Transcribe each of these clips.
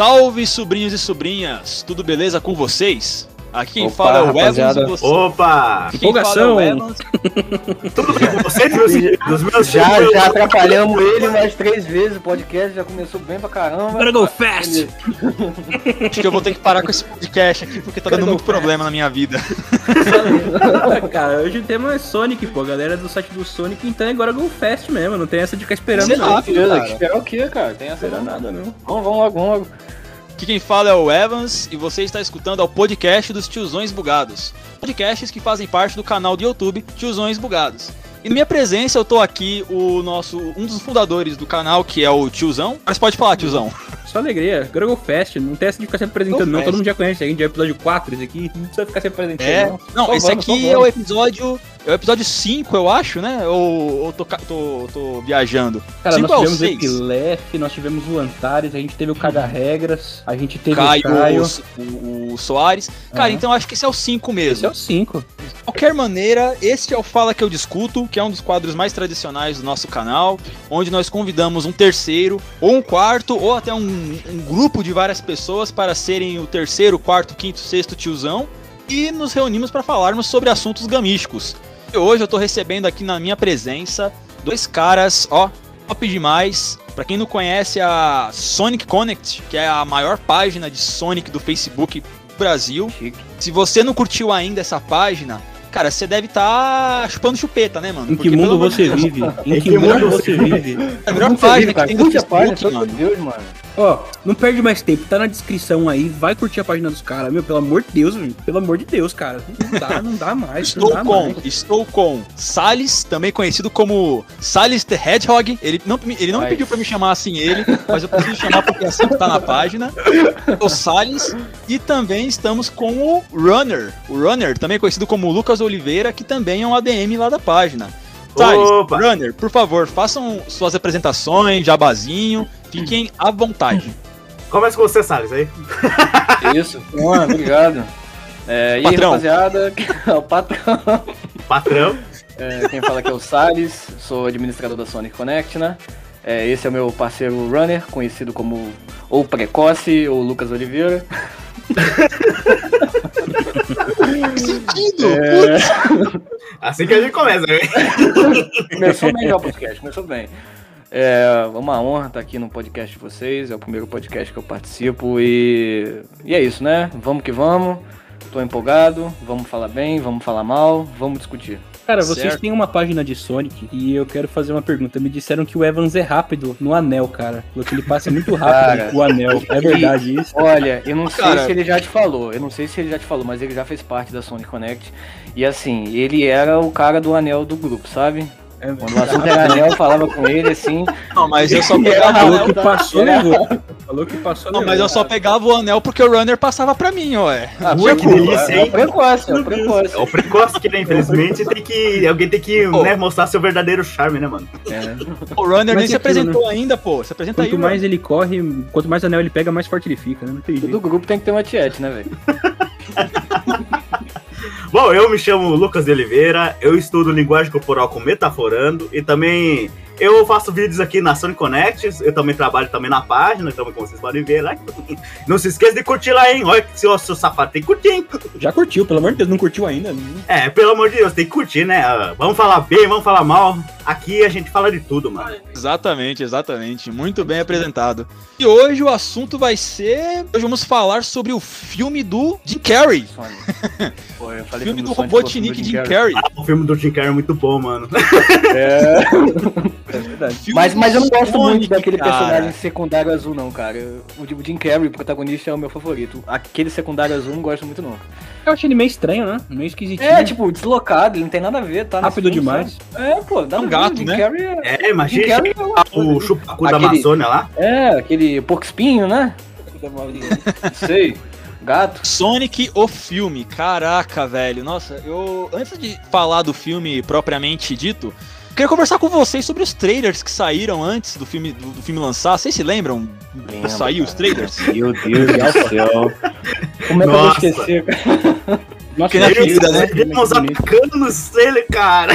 Salve, sobrinhos e sobrinhas! Tudo beleza com vocês? Aqui quem Opa, fala é o rapaziada. Evans. Você... Opa! Aqui quem fala é Empolgação. o Evans. Tudo bem com vocês, meus, meus Já, já atrapalhamos ele mais três vezes, o podcast já começou bem pra caramba. Gotta go fast! Acho que eu vou ter que parar com esse podcast aqui porque tá dando muito problema na minha vida. Cara, hoje o tema é Sonic, pô. A galera do site do Sonic, então agora go fast mesmo. Não tem essa de ficar esperando, Sei não. lá. Beleza, cara. que esperar o quê, cara? Tem essa Não nada, não. Vamos, vamos logo, vamos logo. Aqui quem fala é o Evans e você está escutando ao podcast dos Tiozões Bugados. Podcasts que fazem parte do canal do YouTube Tiozões Bugados. E na minha presença eu tô aqui o nosso um dos fundadores do canal, que é o Tiozão. Mas pode falar, Tiozão. Só alegria. Go fast. Não tem essa de ficar se apresentando, não. Todo mundo já conhece. A gente é episódio 4, esse aqui. Não precisa ficar se apresentando, É. não. Não, Só esse vamos, aqui vamos. é o episódio. É o episódio 5, eu acho, né? Ou, ou tô, tô, tô viajando. Cara, Cinco nós tivemos o. Epilef, nós tivemos o Antares, a gente teve o Caga Regras, a gente teve Caio, o Caio. O, o Soares. Cara, Aham. então acho que esse é o 5 mesmo. Esse é o 5. De qualquer maneira, este é o Fala Que Eu Discuto, que é um dos quadros mais tradicionais do nosso canal, onde nós convidamos um terceiro, ou um quarto, ou até um, um grupo de várias pessoas para serem o terceiro, quarto, quinto, sexto tiozão, e nos reunimos para falarmos sobre assuntos gamísticos. E hoje eu tô recebendo aqui na minha presença dois caras, ó, top demais. Pra quem não conhece a Sonic Connect, que é a maior página de Sonic do Facebook do Brasil, Chique. se você não curtiu ainda essa página, cara, você deve estar chupando chupeta, né, mano? Em que Porque, mundo você Deus, vive? Em que que mundo mundo você vive? É a melhor página feliz, que cara. tem do página, Facebook, de mano. Deus, mano. Ó, não perde mais tempo, tá na descrição aí, vai curtir a página dos caras, meu, pelo amor de Deus, velho, pelo amor de Deus, cara. Não dá, não dá mais, Estou dá com, mais. estou com Salles, também conhecido como Salles the Hedgehog. Ele não, ele não me pediu pra me chamar assim ele, mas eu preciso chamar porque é assim que tá na página. O Salles. E também estamos com o Runner. O Runner, também conhecido como Lucas Oliveira, que também é um ADM lá da página. Salles, Opa! Runner, por favor, façam suas apresentações, jabazinho, fiquem à vontade. Começa com você, Salles, aí. Isso, mano, obrigado. É, e aí, rapaziada, o patrão. Patrão. É, quem fala aqui é o Salles, sou administrador da Sonic Connect, né? É, esse é o meu parceiro Runner, conhecido como ou Precoce ou Lucas Oliveira. Assim que a gente começa, né? Começou bem já o podcast, começou bem. É uma honra estar aqui no podcast de vocês, é o primeiro podcast que eu participo e, e é isso, né? Vamos que vamos, tô empolgado, vamos falar bem, vamos falar mal, vamos discutir. Cara, vocês Certo. têm uma página de Sonic e eu quero fazer uma pergunta. Me disseram que o Evans é rápido no anel, cara. Falou que ele passa muito rápido Cara. o anel. É verdade isso? Olha, eu não sei Cara. se ele já te falou, eu não sei se ele já te falou, mas ele já fez parte da Sonic Connect e assim, ele era o cara do anel do grupo, sabe? É Quando o assunto era anel, eu falava com ele assim, Não, mas eu só pegava o Falou anel. que passou, levou. Falou que passou, Não, levou. mas eu só pegava o anel porque o Runner passava pra mim, ué. ah, Ua, que delícia, é o hein? precoce, é o precoce. É o precoce que, né, infelizmente, tem que. Alguém tem que Pô. né, mostrar seu verdadeiro charme, né, mano? É. O Runner nem Mas se é aquilo, apresentou ainda, pô. Se apresenta aí, Quanto mais ele corre, quanto mais anel ele pega, mais forte ele fica, né? Não tem Todo jeito. grupo tem que ter uma tiete, né, velho? Bom, eu me chamo Lucas de Oliveira, eu estudo linguagem corporal com Metaforando e também eu faço vídeos aqui na Sony Connect, eu também trabalho também na página, então como vocês podem ver lá. Não se esqueça de curtir lá, hein? Olha que seu, seu safado tem que curtir, hein? Já curtiu, pelo amor de Deus, não curtiu ainda? É, pelo amor de Deus, tem que curtir, né? Ah, Vamos falar bem, vamos falar mal. Aqui a gente fala de tudo, mano. Exatamente, exatamente. Muito bem apresentado. E hoje o assunto vai ser. Hoje vamos falar sobre o filme do Jim Carrey. Pô, eu falei filme do Robotnik Jim Jim Carrey. O filme do Jim Carrey é muito bom, mano. É. É verdade. Mas, mas eu não gosto Sonic, muito daquele cara. personagem secundário azul, não, cara. O o Jim Carrey, o protagonista, é o meu favorito. Aquele secundário azul não gosto muito, não. Eu achei ele meio estranho, né? Meio esquisitinho. É, tipo, deslocado, ele não tem nada a ver, tá? Rápido filme, demais. É, pô, dá É um um gato, Jim né? Carrey é... É, Jim Carrey é o chupacu da Amazônia lá. É, aquele porco espinho, né? Sei. Gato. Sonic o filme. Caraca, velho. Nossa, eu. Antes de falar do filme propriamente dito. Queria conversar com vocês sobre os trailers que saíram antes do filme, do, do filme lançar. Vocês se lembram? Lembro, Saiu os trailers? Meu Deus do céu. Como é que eu vou esquecer, cara? Nossa, Que ele né? Bonito. atacando no trailer, cara.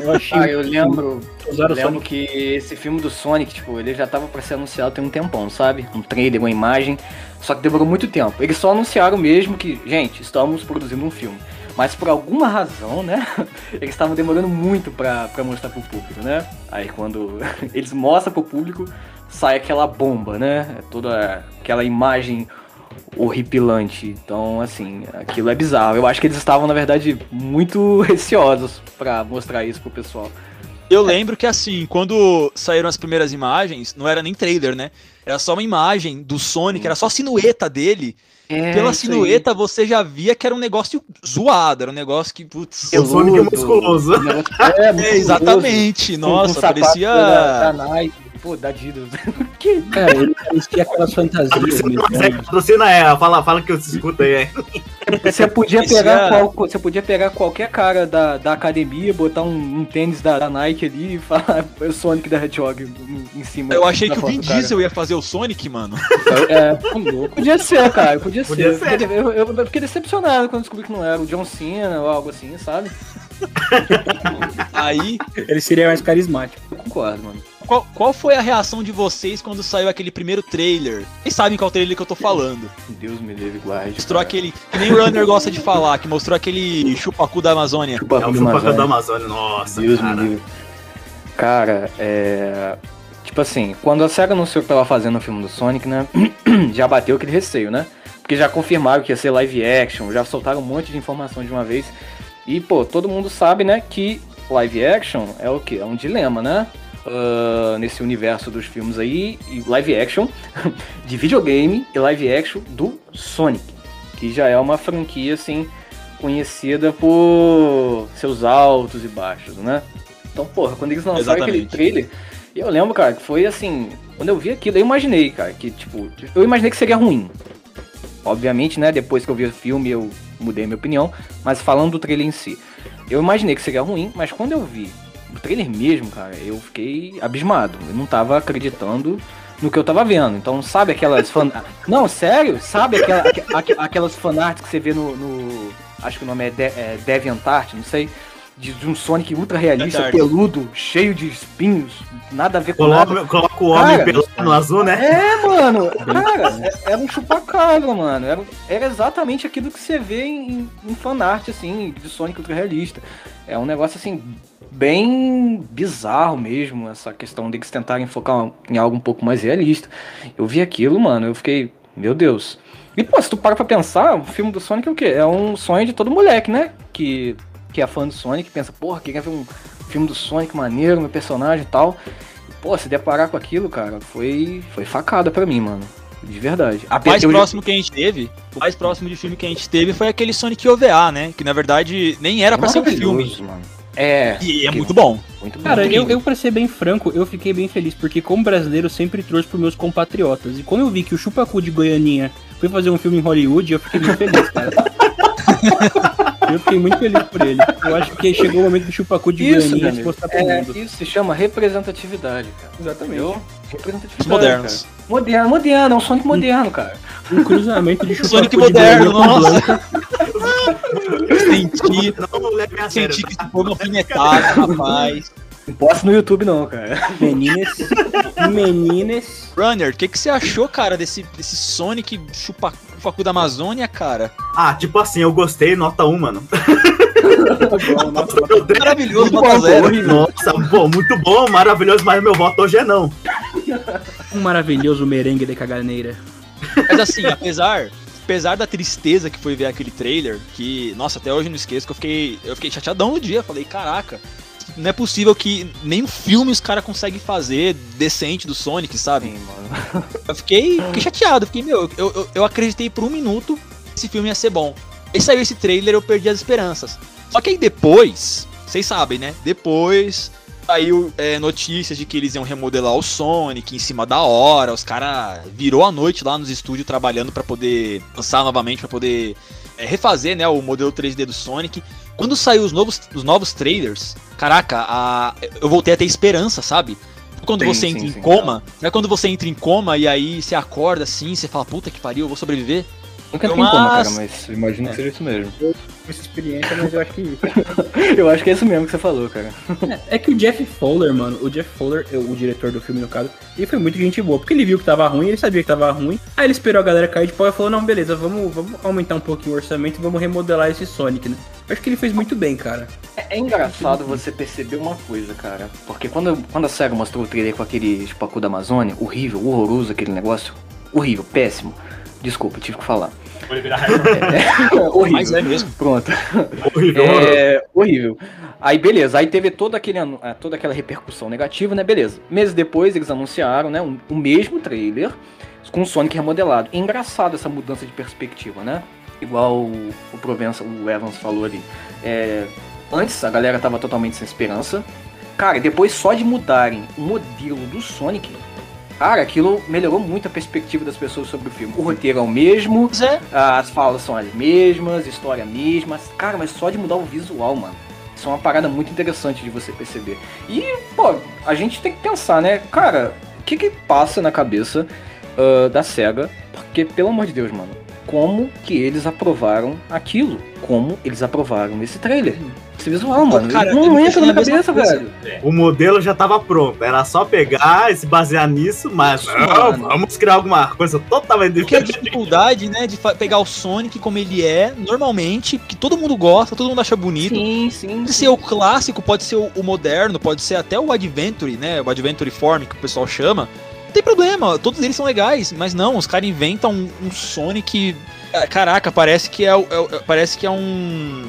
Eu achei Ah, eu lembro. Eu lembro Sonic. que esse filme do Sonic, tipo, ele já tava pra ser anunciado tem um tempão, sabe? Um trailer, uma imagem. Só que demorou muito tempo. Eles só anunciaram mesmo que, gente, estamos produzindo um filme. Mas por alguma razão, né? Eles estavam demorando muito pra, pra mostrar pro público, né? Aí quando eles mostram pro público, sai aquela bomba, né? É Toda aquela imagem horripilante. Então, assim, aquilo é bizarro. Eu acho que eles estavam, na verdade, muito receosos pra mostrar isso pro pessoal. Eu lembro que assim, quando saíram as primeiras imagens, não era nem trailer, né? Era só uma imagem do Sonic, era só a sinueta dele. É, Pela isso aí. sinueta você já via que era um negócio zoado, era um negócio que, putz. Eu sou musculoso. Negócio- É, musculoso. É, exatamente, nossa, sapato parecia. Da, da Nike, pô, da Adidas. que? Cara, ele parecia aquelas fantasias é, patrocina é, fala, fala que eu te escuto aí. É. Você podia, pegar é- qual- você podia pegar qualquer cara da, da academia, botar um, um tênis da, da Nike ali e falar "É o Sonic da Hedgehog em cima. Eu achei que o Vin. Diesel ia fazer o Sonic, mano. É, louco. podia ser, cara, podia, Podia ser. ser. Eu, eu- eu fiquei decepcionado quando descobri que não era o John Cena ou algo assim, sabe? Aí, Ele seria mais carismático. Eu concordo, mano. qual, qual foi a reação de vocês quando saiu aquele primeiro trailer? Vocês sabem qual trailer que eu tô falando. Deus me livre, guarde. Mostrou cara. aquele. Que nem o Runner gosta de falar, que mostrou aquele chupacu da Amazônia. Chupa É o Amazônia. da Amazônia. Nossa, Deus cara. me livre. Cara, é. Tipo assim, quando a SEGA anunciou que tava fazendo o filme do Sonic, né? já bateu aquele receio, né? Porque já confirmaram que ia ser live action, já soltaram um monte de informação de uma vez. E, pô, todo mundo sabe, né, que live action é o quê? É um dilema, né? Ah, nesse universo dos filmes aí, e live action de videogame e live action do Sonic, que já é uma franquia, assim, conhecida por seus altos e baixos, né? Então, porra, quando eles lançaram aquele trailer, eu lembro, cara, que foi assim, quando eu vi aquilo, eu imaginei, cara, que tipo, eu imaginei que seria ruim. Obviamente, né, depois que eu vi o filme eu mudei minha opinião, mas falando do trailer em si, eu imaginei que seria ruim, mas quando eu vi o trailer mesmo, cara, eu fiquei abismado. Eu não tava acreditando no que eu tava vendo. Então, sabe aquelas fan... Não, sério? Sabe aquela, aqu- aqu- aquelas fanarts que você vê no, no- Acho que o nome é, De é DeviantArt, não sei. De, de um Sonic ultra realista, peludo, cheio de espinhos, nada a ver com nada. Coloca, coloca o homem Cara, pelado no azul, né? É, mano, cara, é- era um chupacabra, mano. Era, era exatamente aquilo que você vê em, em fanart, assim, de Sonic Ultra Realista. É um negócio, assim, bem bizarro mesmo, essa questão deles tentarem focar em algo um pouco mais realista. Eu vi aquilo, mano, eu fiquei, meu Deus. E, pô, se tu para pra pensar, o filme do Sonic é o quê? É um sonho de todo moleque, né? Que, que é fã do Sonic, pensa, porra, queria ver um filme do Sonic maneiro, meu personagem e tal. Pô, se deparar com aquilo, cara, foi, foi facada pra mim, mano. De verdade. O mais próximo que a gente teve, o mais próximo de filme que a gente teve foi aquele Sonic OVA, né? Que na verdade nem era pra ser um filme. Mano. É, E é que- muito bom. muito bom. Cara, eu, eu pra ser bem franco, eu fiquei bem feliz, porque como brasileiro eu sempre trouxe pros meus compatriotas. E quando eu vi que o Chupacu de Goianinha foi fazer um filme em Hollywood, eu fiquei muito feliz, cara. eu fiquei muito feliz por ele. Eu acho que chegou o momento do Chupacu de Isso, meu Goianinha se mostrar pro É, mundo. isso se chama representatividade, cara. Exatamente. Entendeu? Representatividade. Os modernos. cara. Moderno, moderno, é um Sonic moderno, cara. Um cruzamento de Chupacu Sonic de moderno, nossa. Eu senti, Não sério. senti que isso foi uma alfinetada, rapaz. Não posso no YouTube, não, cara. Meninas. Meninas. Runner, o que, que você achou, cara, desse, desse Sonic chupacu da Amazônia, cara? Ah, tipo assim, eu gostei, nota 1, mano. Maravilhoso, Muito nota bom, zero. Nossa, bom, muito bom, maravilhoso, mas meu voto hoje é não. Um maravilhoso merengue de caganeira. Mas assim, apesar, apesar da tristeza que foi ver aquele trailer, que, nossa, até hoje eu não esqueço que eu fiquei, eu fiquei chateadão no dia. Falei, caraca, não é possível que nem um filme os caras conseguem fazer decente do Sonic, sabe? Sim, mano. Eu fiquei, fiquei chateado, fiquei, meu, eu, eu, eu acreditei por um minuto que esse filme ia ser bom. Aí saiu esse trailer, eu perdi as esperanças. Só que aí depois, vocês sabem, né? Depois saiu é, notícias de que eles iam remodelar o Sonic em cima da hora. Os caras virou a noite lá nos estúdios trabalhando pra poder lançar novamente, pra poder é, refazer, né, o modelo 3D do Sonic. Quando saiu os novos, os novos trailers, caraca, a, eu voltei a ter esperança, sabe? Quando Sim, você sim, entra em sim, coma, sabe quando você entra em coma e aí você acorda assim, você fala, puta que pariu, eu vou sobreviver? Nunca entrei em coma, Mas- cara, mas imagino que seja isso mesmo. essa experiência, mas eu acho que. Eu acho que é isso mesmo que você falou, cara. É que o Jeff Fowler, mano, o Jeff Fowler, o diretor do filme, no caso, ele foi muito gente boa, porque ele viu que tava ruim, ele sabia que tava ruim, aí ele esperou a galera cair de pau e falou, não, beleza, vamos, vamos aumentar um pouquinho o orçamento e vamos remodelar esse Sonic, né? Eu acho que ele fez muito bem, cara. É, é engraçado você perceber uma coisa, cara. Porque quando, quando a SEGA mostrou o trailer com aquele espacu da Amazônia, horrível, horroroso aquele negócio, horrível, péssimo. Desculpa, tive que falar. Vou liberar É, horrível. Mas é mesmo. Pronto. horrível. É, horrível. Aí beleza, aí teve toda, aquele, ah, toda aquela repercussão negativa, né? Beleza. Meses depois eles anunciaram, né? um- o mesmo trailer com o Sonic remodelado. É engraçado essa mudança de perspectiva, né? Igual o, o Provença, o Evans falou ali. É, antes a galera tava totalmente sem esperança. Cara, depois só de mudarem o modelo do Sonic, cara, aquilo melhorou muito a perspectiva das pessoas sobre o filme. O roteiro é o mesmo, é. as falas são as mesmas, história a mesma. Cara, mas só de mudar o visual, mano. Isso é uma parada muito interessante de você perceber. E, pô, a gente tem que pensar, né? Cara, o que que passa na cabeça ah, da SEGA? Porque, pelo amor de Deus, mano, como que eles aprovaram aquilo? Como eles aprovaram esse trailer? Esse visual, mano. Cara, não entra na cabeça, coisa. velho. O modelo já tava pronto, era só pegar e se basear nisso, mas não, vamos criar alguma coisa totalmente Porque a diferente. dificuldade, né, de pegar o Sonic como ele é, normalmente, que todo mundo gosta, todo mundo acha bonito. Sim, sim. Pode ser o clássico, pode ser o, o moderno, pode ser até o Adventure, né? O Adventure Form que o pessoal chama. Não tem problema, todos eles são legais, mas não, os caras inventam um, um Sonic. ah, Caraca, parece que é, é o- parece que é um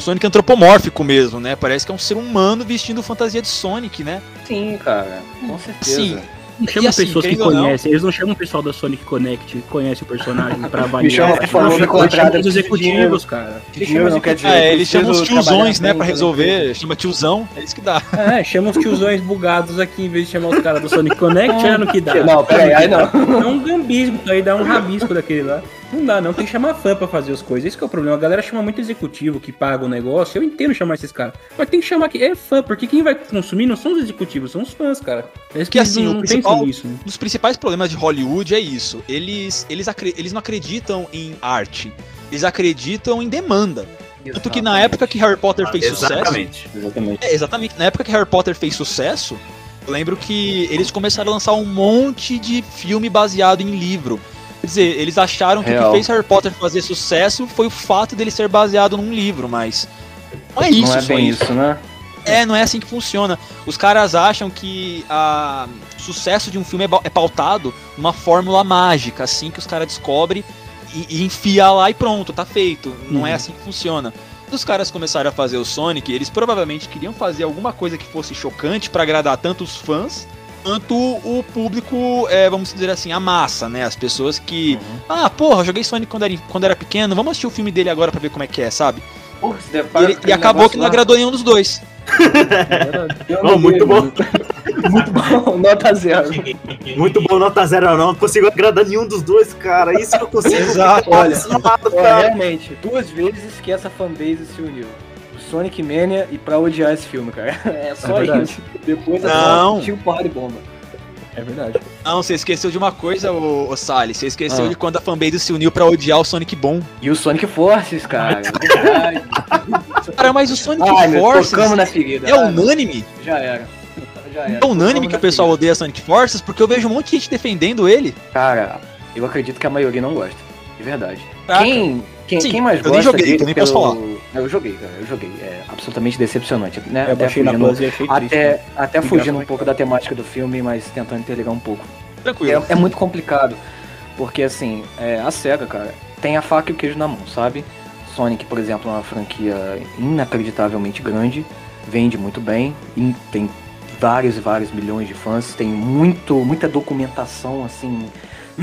Sonic antropomórfico mesmo, né? Parece que é um ser humano vestindo fantasia de Sonic, né? Sim, cara. Com certeza. Sim. Não chamam assim, pessoas que ou não- conhecem, eles não chamam o pessoal da Sonic Connect, que conhece o personagem pra avaliar. Me chama, por favor, Eles me contrata os executivos, cara. Dinheiro não quer dizer. É, eles chamam os tiozões, né, pra né? resolver. Chama tiozão, é isso que dá. É, chama os tiozões bugados aqui em vez de chamar os caras do Sonic Connect, olha no que dá. Não, peraí, aí não. É um gambismo, aí dá um rabisco daquele lá. Não dá, não. Tem que chamar fã pra fazer as coisas. Esse que é o problema. A galera chama muito executivo que paga o negócio. Eu entendo chamar esses caras. Mas tem que chamar que é fã, porque quem vai consumir não são os executivos, são os fãs, cara. É Que assim, não, o principal- nisso. né? Um dos principais problemas de Hollywood é isso. Eles, eles, eles não acreditam em arte. Eles acreditam em demanda. Tanto que na época que Harry Potter fez sucesso. Exatamente. Exatamente. É, exatamente. Na época que Harry Potter fez sucesso, eu lembro que eles começaram a lançar um monte de filme baseado em livro. Quer dizer, eles acharam que o Real. que fez Harry Potter fazer sucesso foi o fato dele ser baseado num livro, mas. Não é isso, não é bem isso. isso, né? É, não é assim que funciona. Os caras acham que a o sucesso de um filme é é pautado numa fórmula mágica, assim que os caras descobrem e, e enfia lá e pronto, tá feito. Não é Uhum. assim que funciona. Quando os caras começaram a fazer o Sonic, eles provavelmente queriam fazer alguma coisa que fosse chocante pra agradar tanto os fãs quanto o público, é, vamos dizer assim, a massa, né? As pessoas que. Ah, porra, eu joguei Sonic quando era, quando era pequeno, vamos assistir o filme dele agora pra ver como é que é, sabe? Porra, E, ele- e acabou que não lá. agradou nenhum dos dois. É Oh, não muito bom. muito bom, nota zero. Muito bom, nota zero eu não consigo agradar nenhum dos dois, cara. Isso que eu consigo. Exato, olha. Nada, cara. realmente, duas vezes que essa fanbase se uniu. Sonic Mania e pra odiar esse filme, cara. É só É verdade. isso. Depois é Não. só tiro porra de bomba. É verdade. Não, você esqueceu de uma coisa, ô, ô Salles. Você esqueceu Ah. de quando a fanbase se uniu pra odiar o Sonic bom. E o Sonic Forces, cara. Verdade. Cara, mas o Sonic Ai, meu, Forces tocamos na ferida. é unânime. Já era. Já era. É unânime que o pessoal ferida. odeia Sonic Forces, porque eu vejo um monte de gente defendendo ele. Cara, eu acredito que a maioria não gosta. De verdade. Caraca. Quem, quem, Sim, quem mais eu gosta nem joguei, dele então nem posso falar. Eu joguei, cara. Eu joguei. É absolutamente decepcionante. Né? Eu Até fugindo- Plus e achei triste. Até, até Obrigado, fugindo um pouco da temática do filme, mas tentando interligar um pouco. Tranquilo. É, é muito complicado, porque assim, é, a SEGA, cara, tem a faca e o queijo na mão, sabe? Sonic, por exemplo, é uma franquia inacreditavelmente grande, vende muito bem, e tem vários e vários milhões de fãs, tem muito, muita documentação, assim,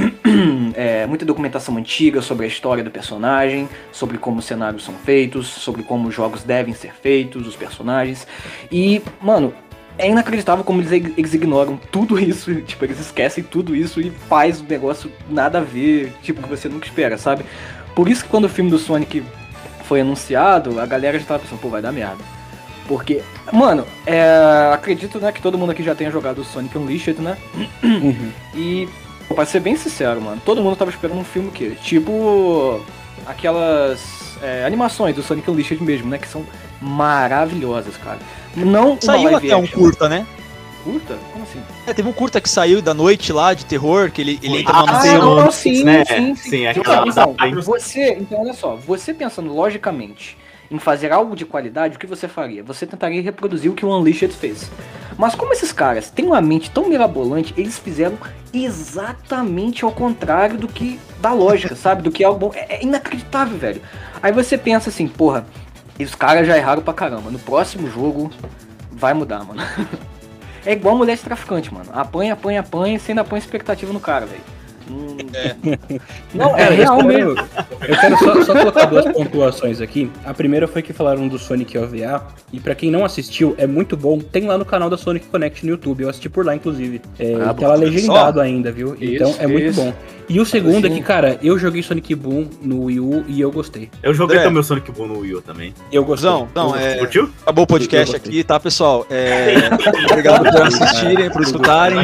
é, muita documentação antiga sobre a história do personagem, sobre como os cenários são feitos, sobre como os jogos devem ser feitos, os personagens. E, mano, é inacreditável como eles, eles ignoram tudo isso, tipo, eles esquecem tudo isso e faz um negócio nada a ver, tipo, que você nunca espera, sabe? Por isso que quando o filme do Sonic foi anunciado, a galera já tava pensando, pô, vai dar merda. Porque, mano, é, acredito né, que todo mundo aqui já tenha jogado o Sonic Unleashed, né? Uhum. E, pra ser bem sincero, mano, todo mundo tava esperando um filme que, tipo, aquelas é, animações do Sonic Unleashed mesmo, né? Que são maravilhosas, cara. Não Saiu até um curta, né? Curta? Como assim? É, teve um curta que saiu da noite lá, de terror, que ele, ele entra Ah, numa sim, mansão. não, sim, né? sim, sim. Sim, Então, aquela- então, você, então, olha só, você pensando logicamente em fazer algo de qualidade, o que você faria? Você tentaria reproduzir o que o Unleashed fez. Mas como esses caras têm uma mente tão mirabolante, eles fizeram exatamente ao contrário do que da lógica, sabe? Do que é algo bom. É, é inacreditável, velho. Aí você pensa assim, porra, os caras já erraram pra caramba. No próximo jogo vai mudar, mano. É igual mulher de traficante, mano. Apanha, apanha, apanha, você ainda põe expectativa no cara, velho. Hum, Não, é eu real mesmo. Eu quero só, só colocar duas pontuações aqui. A primeira foi que falaram do Sonic OVA. E pra quem não assistiu, é muito bom. Tem lá no canal da Sonic Connect no YouTube. Eu assisti por lá, inclusive. É, Ah, tá lá legendado ainda, viu? então Isso, é muito isso. bom. E o segundo é Sim. que, cara, eu joguei Sonic Boom no Wii U e eu gostei. Eu joguei André. também o Sonic Boom no Wii U também. Eu gostei. Não, não, é. Curtiu? Acabou o podcast aqui, tá, pessoal? É, obrigado por assistirem, por escutarem.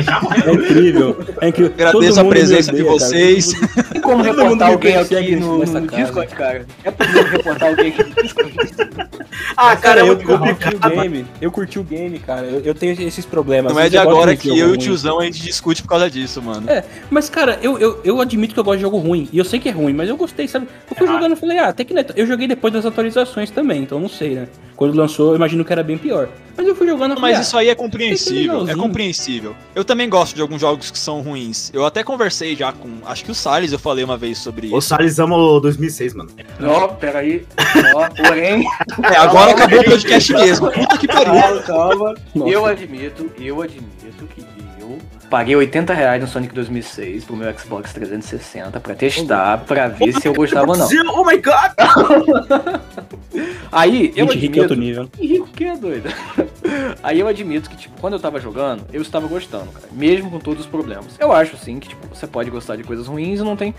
É incrível. É incrível. Agradeço Todo a presença de cara. vocês. Tem como Todo reportar alguém aqui no, nessa no. Discord, cara? É possível reportar alguém aqui no Discord? Ah, cara, é eu, muito eu curti o game. Eu curti o game, cara. Eu, eu tenho esses problemas. Não é de Eu agora que eu e o tiozão a gente discute por causa disso, mano. É, mas cara, eu, eu, eu admito que eu gosto de jogo ruim. E eu sei que é ruim, mas eu gostei, sabe? Eu fui jogando e falei, ah, até que não é Eu joguei depois das atualizações também, então não sei, né? Quando lançou, eu imagino que era bem pior. Mas eu fui jogando falei, Mas ah, isso aí é compreensível, é compreensível. Eu também gosto de alguns jogos que são ruins. Eu até conversei já com, acho que o Salles eu falei uma vez sobre O isso. Salles ama o 2006, mano. Ó, peraí. Ó, porém, É, agora acabou o podcast mesmo. Puta que pariu. calma, calma. Eu admito, eu admito que eu paguei 80 reais no Sonic 2006 pro meu Xbox 360 pra testar, pra ver se eu gostava ou não. Oh my god! Aí, eu Gente, rico é outro admito... nível. Rico que é doido. Aí eu admito que, tipo, quando eu tava jogando, eu estava gostando, cara. Mesmo com todos os problemas. Eu acho, sim, que, tipo, você pode gostar de coisas ruins e não tem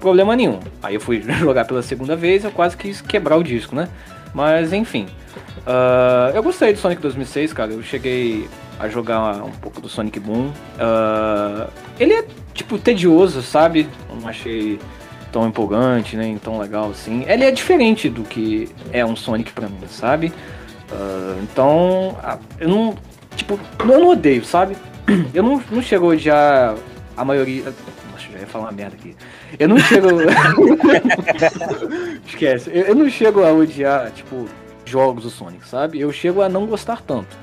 problema nenhum. Aí eu fui jogar pela segunda vez, eu quase quis quebrar o disco, né? Mas, enfim. Ah, eu gostei do Sonic 2006, cara. Eu cheguei a jogar um pouco do Sonic Boom. Ah, ele é, tipo, tedioso, sabe? Eu não achei tão empolgante, nem tão legal assim. Ele é diferente do que é um Sonic pra mim, sabe? Ah, então, ah, eu não. Tipo, eu não odeio, sabe? Eu não, não chego a odiar a maioria. Nossa, já ia falar uma merda aqui. Eu não chego. Esquece. Eu, eu não chego a odiar, tipo, jogos do Sonic, sabe? Eu chego a não gostar tanto.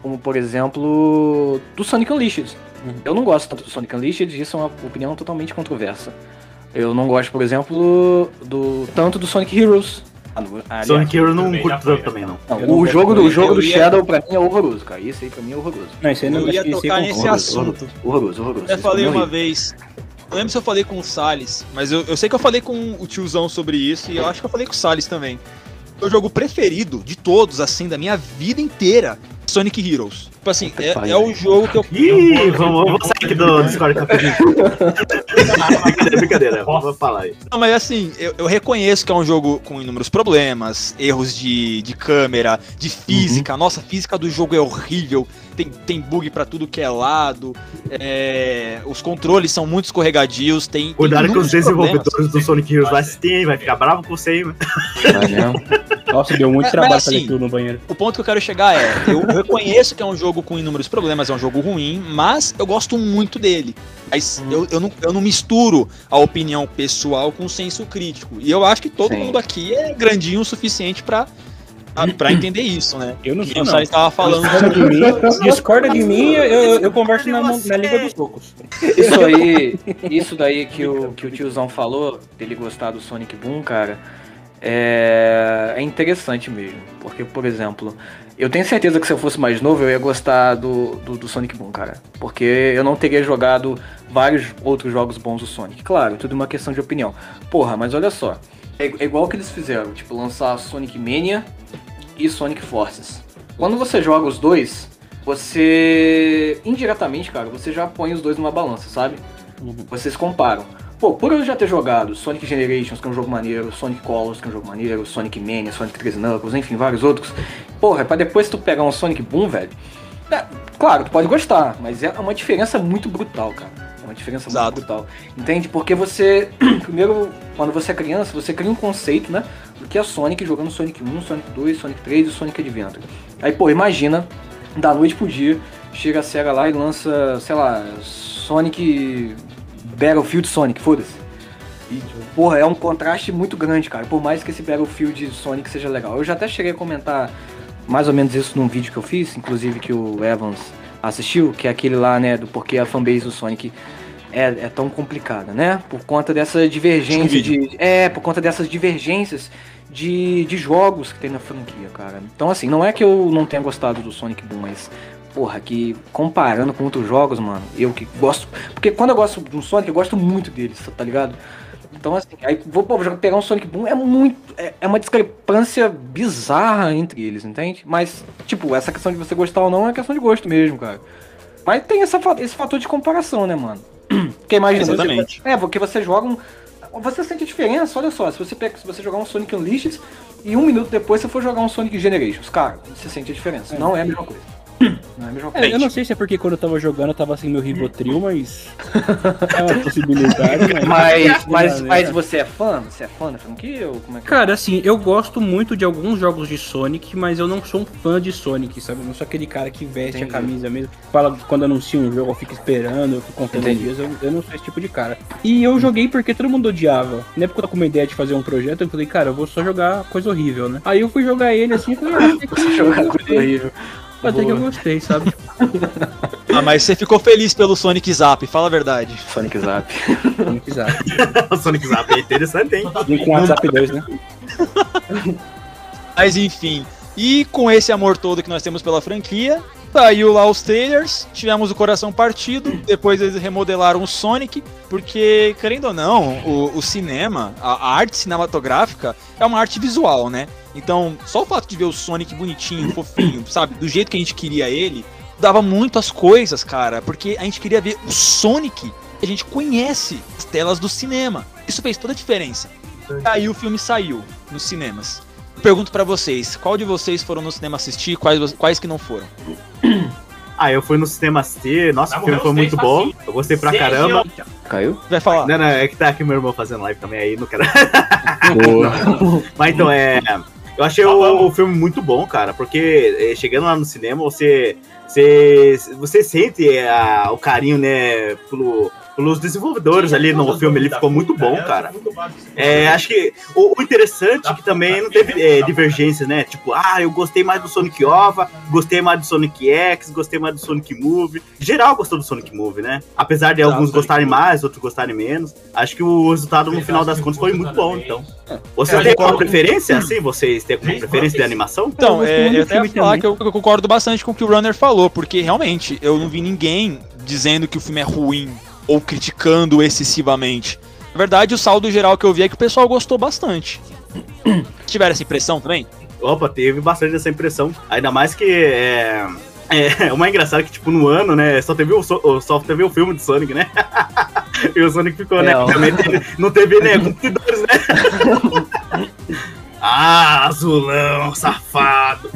Como, por exemplo, do Sonic Unleashed. Eu não gosto tanto do Sonic Unleashed, isso é uma opinião totalmente controversa. Eu não gosto, por exemplo, do tanto do Sonic Heroes. Ah, no- aliás, Sonic Hero não também curto tanto também, não. não, Eu não o jogo do, o jogo do ia- Shadow pra mim é horroroso, cara. Isso aí pra mim é horroroso. Não, isso aí não Eu ia tocar nesse concordo. assunto. Horroroso, horroroso. Eu falei é uma horrível. vez. Não lembro se eu falei com o Salles, mas eu, eu sei que eu falei com o tiozão sobre isso e eu acho que eu falei com o Salles também. Meu jogo preferido de todos, assim, da minha vida inteira, Sonic Heroes. Tipo assim, é, é o jogo que eu. Ih, vamos, vamos sair aqui do Discord rapidinho. brincadeira, brincadeira, vamos falar aí. Não, mas assim, eu, eu reconheço que é um jogo com inúmeros problemas, erros de, de câmera, de física. Nossa, a física do jogo é horrível. Tem, tem bug pra tudo que é lado. é, os controles são muito escorregadios. Tem, tem Cuidado que os problemas. desenvolvedores do Sonic Heroes vai assistir, hein? Vai ficar bravo com você, hein? mano. Vai mesmo. Nossa, deu muito Mas- trabalho mas fazer assim, aquilo no banheiro. O ponto que eu quero chegar é, eu reconheço que é um jogo com inúmeros problemas, é um jogo ruim, mas eu gosto muito dele. Mas Uhum. eu, eu, não, eu não misturo a opinião pessoal com o senso crítico. E eu acho que todo Sim. mundo aqui é grandinho o suficiente pra, pra- pra entender isso, né? Eu não Que sou, o não. Salles tava falando. Discorda de mim, discorda de mim eu, eu, eu converso na, na língua dos loucos. Isso aí, isso daí que o, que o tiozão falou, dele gostar do Sonic Boom, cara, é, é interessante mesmo. Porque, por exemplo, eu tenho certeza que se eu fosse mais novo eu ia gostar do, do, do Sonic Boom, cara. Porque eu não teria jogado vários outros jogos bons do Sonic. Claro, tudo uma questão de opinião. Porra, mas olha só. É, é igual que eles fizeram, tipo, lançar Sonic Mania e Sonic Forces. Quando você joga os dois, você indiretamente, cara, você já põe os dois numa balança, sabe? Vocês comparam. Pô, por eu já ter jogado Sonic Generations, que é um jogo maneiro, Sonic Colors, que é um jogo maneiro, Sonic Mania, Sonic 3 Knuckles, enfim, vários outros. Porra, pra depois tu pegar um Sonic Boom, velho. é, claro, tu pode gostar, mas é uma diferença muito brutal, cara. É uma diferença Exato. muito brutal. Entende? Porque você, primeiro, quando você é criança, você cria um conceito, né? Do que é Sonic jogando Sonic 1, Sonic 2, Sonic 3 e Sonic Adventure. Aí, pô, imagina, da noite pro dia, chega a SEGA lá e lança, sei lá, Sonic Battlefield Sonic, foda-se. E, porra, é um contraste muito grande, cara. Por mais que esse Battlefield Sonic seja legal. Eu já até cheguei a comentar mais ou menos isso num vídeo que eu fiz, inclusive que o Evans assistiu, que é aquele lá, né, do porquê a fanbase do Sonic é, é tão complicada, né? Por conta dessa divergência de. É, por conta dessas divergências de, de jogos que tem na franquia, cara. Então, assim, não é que eu não tenha gostado do Sonic Boom, mas. Porra, que comparando com outros jogos, mano, eu que gosto. Porque quando eu gosto de um Sonic, eu gosto muito deles, tá ligado? Então, assim, aí vou pô, vou pegar um Sonic Boom, é muito. É, é uma discrepância bizarra entre eles, entende? Mas, tipo, essa questão de você gostar ou não é questão de gosto mesmo, cara. Mas tem essa, esse fator de comparação, né, mano? Porque imagina, você- Exatamente. é, porque você joga um. Você sente a diferença, olha só, se você, pega, se você jogar um Sonic Unleashed e um minuto depois você for jogar um Sonic Generations, cara, você sente a diferença. Não é a mesma coisa. Não é a mesma coisa. É, eu não sei se é porque quando eu tava jogando eu tava sem meu Rivotril, mas. é uma possibilidade, mas. Mas, mas, mas você é fã? Você é fã da franquia ou como é que é? Cara, assim, eu gosto muito de alguns jogos de Sonic, mas eu não sou um fã de Sonic, sabe? Eu não sou aquele cara que veste Entendi. a camisa mesmo. Fala quando anuncia um jogo, eu fico esperando, eu fico contando Entendi. dias. Eu, eu não sou esse tipo de cara. E eu joguei porque todo mundo odiava. Na época eu tava com uma ideia de fazer um projeto, eu falei, cara, eu vou só jogar coisa horrível, né? Aí eu fui jogar ele assim e falei, ah, que, Jogar eu coisa horrível. Até que eu gostei, sabe? Ah, mas você ficou feliz pelo Sonic Zap, fala a verdade. Sonic Zap. Sonic Zap. o Sonic Zap é interessante, hein? Vim com o WhatsApp 2, né? Mas enfim. E com esse amor todo que nós temos pela franquia, saiu lá os trailers, tivemos o coração partido, depois eles remodelaram o Sonic, porque, querendo ou não, o, o cinema, a, a arte cinematográfica é uma arte visual, né? Então, só o fato de ver o Sonic bonitinho, fofinho, sabe, do jeito que a gente queria ele, dava muito as coisas, cara, porque a gente queria ver o Sonic que a gente conhece as telas do cinema. Isso fez toda a diferença. Aí o filme saiu nos cinemas. Pergunto pra vocês, qual de vocês foram no cinema assistir, quais, quais que não foram? Ah, eu fui no cinema assistir, nossa, Vai o filme foi muito bom. facinho. Eu gostei pra Seja- caramba. Caiu? Vai falar. Não, não, é que tá aqui meu irmão fazendo live também aí, não quero. Mas então, é. Eu achei Tá o, bom. o filme muito bom, cara, porque é, chegando lá no cinema, você. Você, você sente é, a- o carinho, né, pelo, pelos desenvolvedores ali no filme, ele ficou muito bom, cara. É, acho que o, o interessante é que também não teve é, divergências, né? Tipo, ah, eu gostei mais do Sonic OVA, gostei mais do Sonic X, gostei mais do Sonic Move. Geral gostou do Sonic Move, né? Apesar de alguns gostarem mais, outros gostarem menos. Acho que o resultado no final das contas foi muito bom, então. Você É, eu tem concordo. alguma preferência, assim? Vocês têm alguma preferência de animação? Então, é, eu até falar que eu, eu concordo bastante com o que o Runner falou, porque realmente eu não vi ninguém dizendo que o filme é ruim ou criticando excessivamente. Na verdade, o saldo geral que eu vi é que o pessoal gostou bastante. Tiveram essa impressão também? Opa, teve bastante essa impressão. Ainda mais que é. É, o mais engraçado é que, tipo, no ano, né, só teve o, só teve o filme do Sonic, né? e o Sonic ficou, né? Não. Também teve- não teve, né, competidores, né? ah, azulão, safado.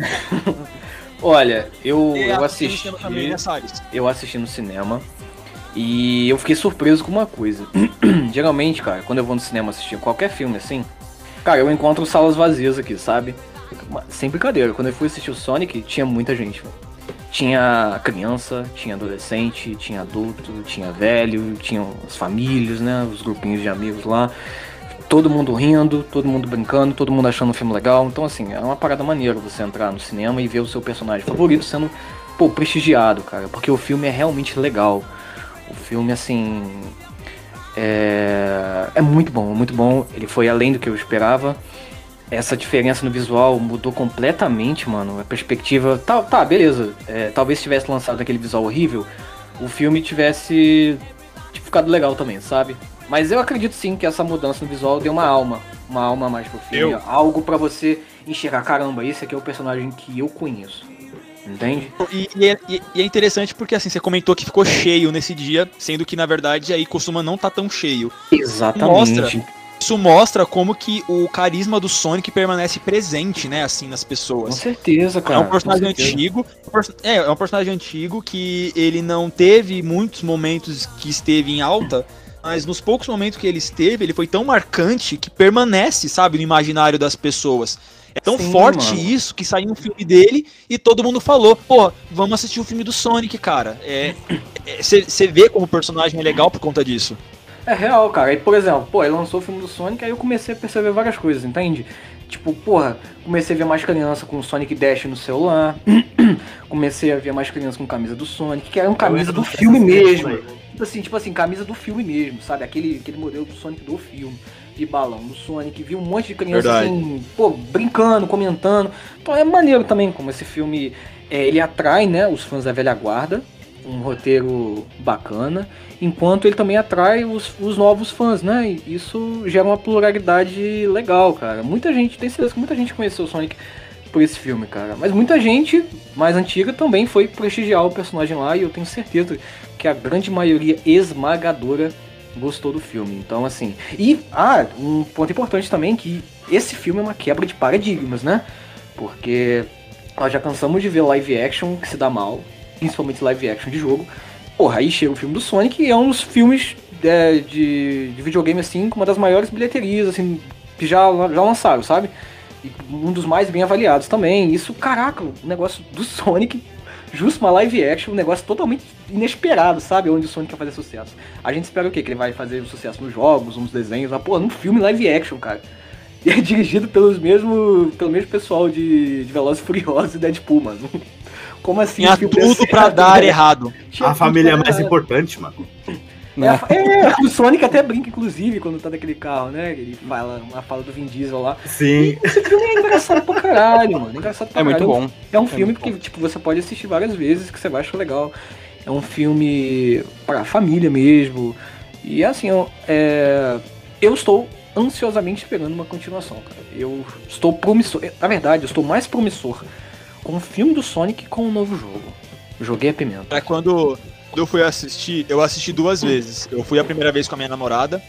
Olha, eu, eu a- assisti. né, eu assisti no cinema e eu fiquei surpreso com uma coisa. Geralmente, cara, quando eu vou no cinema assistir qualquer filme assim, cara, eu encontro salas vazias aqui, sabe? Sem brincadeira, quando eu fui assistir o Sonic, tinha muita gente, mano. Tinha criança, tinha adolescente, tinha adulto, tinha velho, tinha as famílias, né? Os grupinhos de amigos lá. Todo mundo rindo, todo mundo brincando, todo mundo achando o filme legal. Então, assim, é uma parada maneira você entrar no cinema e ver o seu personagem favorito sendo, pô, prestigiado, cara. Porque o filme é realmente legal. O filme, assim. É, é muito bom, muito bom. Ele foi além do que eu esperava. Essa diferença no visual mudou completamente, mano. A perspectiva. Tá, tá beleza. É, talvez se tivesse lançado aquele visual horrível, o filme tivesse tipo, ficado legal também, sabe? Mas eu acredito sim que essa mudança no visual deu uma alma. Uma alma a mais pro filme. Eu- Algo pra você enxergar. Caramba, esse aqui é o personagem que eu conheço. Entende? E, e é, e- e é interessante porque assim, você comentou que ficou cheio nesse dia, sendo que na verdade aí costuma não tá tão cheio. Exatamente. Isso mostra como que o carisma do Sonic permanece presente, né, assim, nas Com pessoas. certeza, cara. É um personagem com antigo. É, é um personagem antigo que ele não teve muitos momentos que esteve em alta, mas nos poucos momentos que ele esteve, ele foi tão marcante que permanece, sabe, no imaginário das pessoas. É tão Sim, forte mano. isso que saiu um filme dele e todo mundo falou, pô, vamos assistir o filme do Sonic, cara. É, Você vê como o personagem é legal por conta disso. É real, cara. Aí, por exemplo, pô, ele lançou o filme do Sonic, aí eu comecei a perceber várias coisas, entende? Tipo, porra, comecei a ver mais criança com o Sonic Dash no celular. comecei a ver mais criança com camisa do Sonic, que eram camisa do filme mesmo. Tipo assim, tipo assim, camisa do filme mesmo, sabe? Aquele, aquele modelo do Sonic do filme. De balão do Sonic, vi um monte de criança Verdade. assim, pô, brincando, comentando. Então é maneiro também como esse filme é, ele atrai, né, os fãs da velha guarda, um roteiro bacana, enquanto ele também atrai os, os novos fãs, né? E isso gera uma pluralidade legal, cara. Muita gente, tem certeza que muita gente conheceu o Sonic por esse filme, cara. Mas muita gente mais antiga também foi prestigiar o personagem lá e eu tenho certeza que a grande maioria esmagadora gostou do filme. Então, assim. E, ah, um ponto importante também que esse filme é uma quebra de paradigmas, né? Porque nós já cansamos de ver live action que se dá mal, principalmente live action de jogo. Porra, aí chega o filme do Sonic e é um dos filmes é, de, de videogame, assim, com uma das maiores bilheterias, assim, que já, já lançaram, sabe? E um dos mais bem avaliados também. Isso, caraca, o negócio do Sonic, justo uma live action, um negócio totalmente inesperado, sabe? Onde o Sonic vai fazer sucesso. A gente espera o quê? Que ele vai fazer sucesso nos jogos, nos desenhos, mas, pô, num filme live action, cara. E é dirigido pelos mesmo, pelo mesmo pessoal de, de Velozes e Furiosos e Deadpool, mano. Como assim? Tinha o filme deu tudo pra certo, dar né? errado. Tinha A família é mais dar. importante, mano. É, a fa- é, o Sonic até brinca, inclusive, quando tá naquele carro, né? Ele fala uma fala do Vin Diesel lá. Sim. Esse filme é engraçado pra caralho, mano. É engraçado pra É muito caralho. bom. É um É filme muito que, tipo, você pode assistir várias vezes, que você vai achar legal. É um filme pra família mesmo. E assim, eu, é, eu estou ansiosamente esperando uma continuação, cara. Eu estou promissor. Na verdade, eu estou mais promissor com o filme do Sonic que com o novo jogo. Joguei a pimenta. É quando eu fui assistir, eu assisti duas vezes. Eu fui a primeira vez com a minha namorada,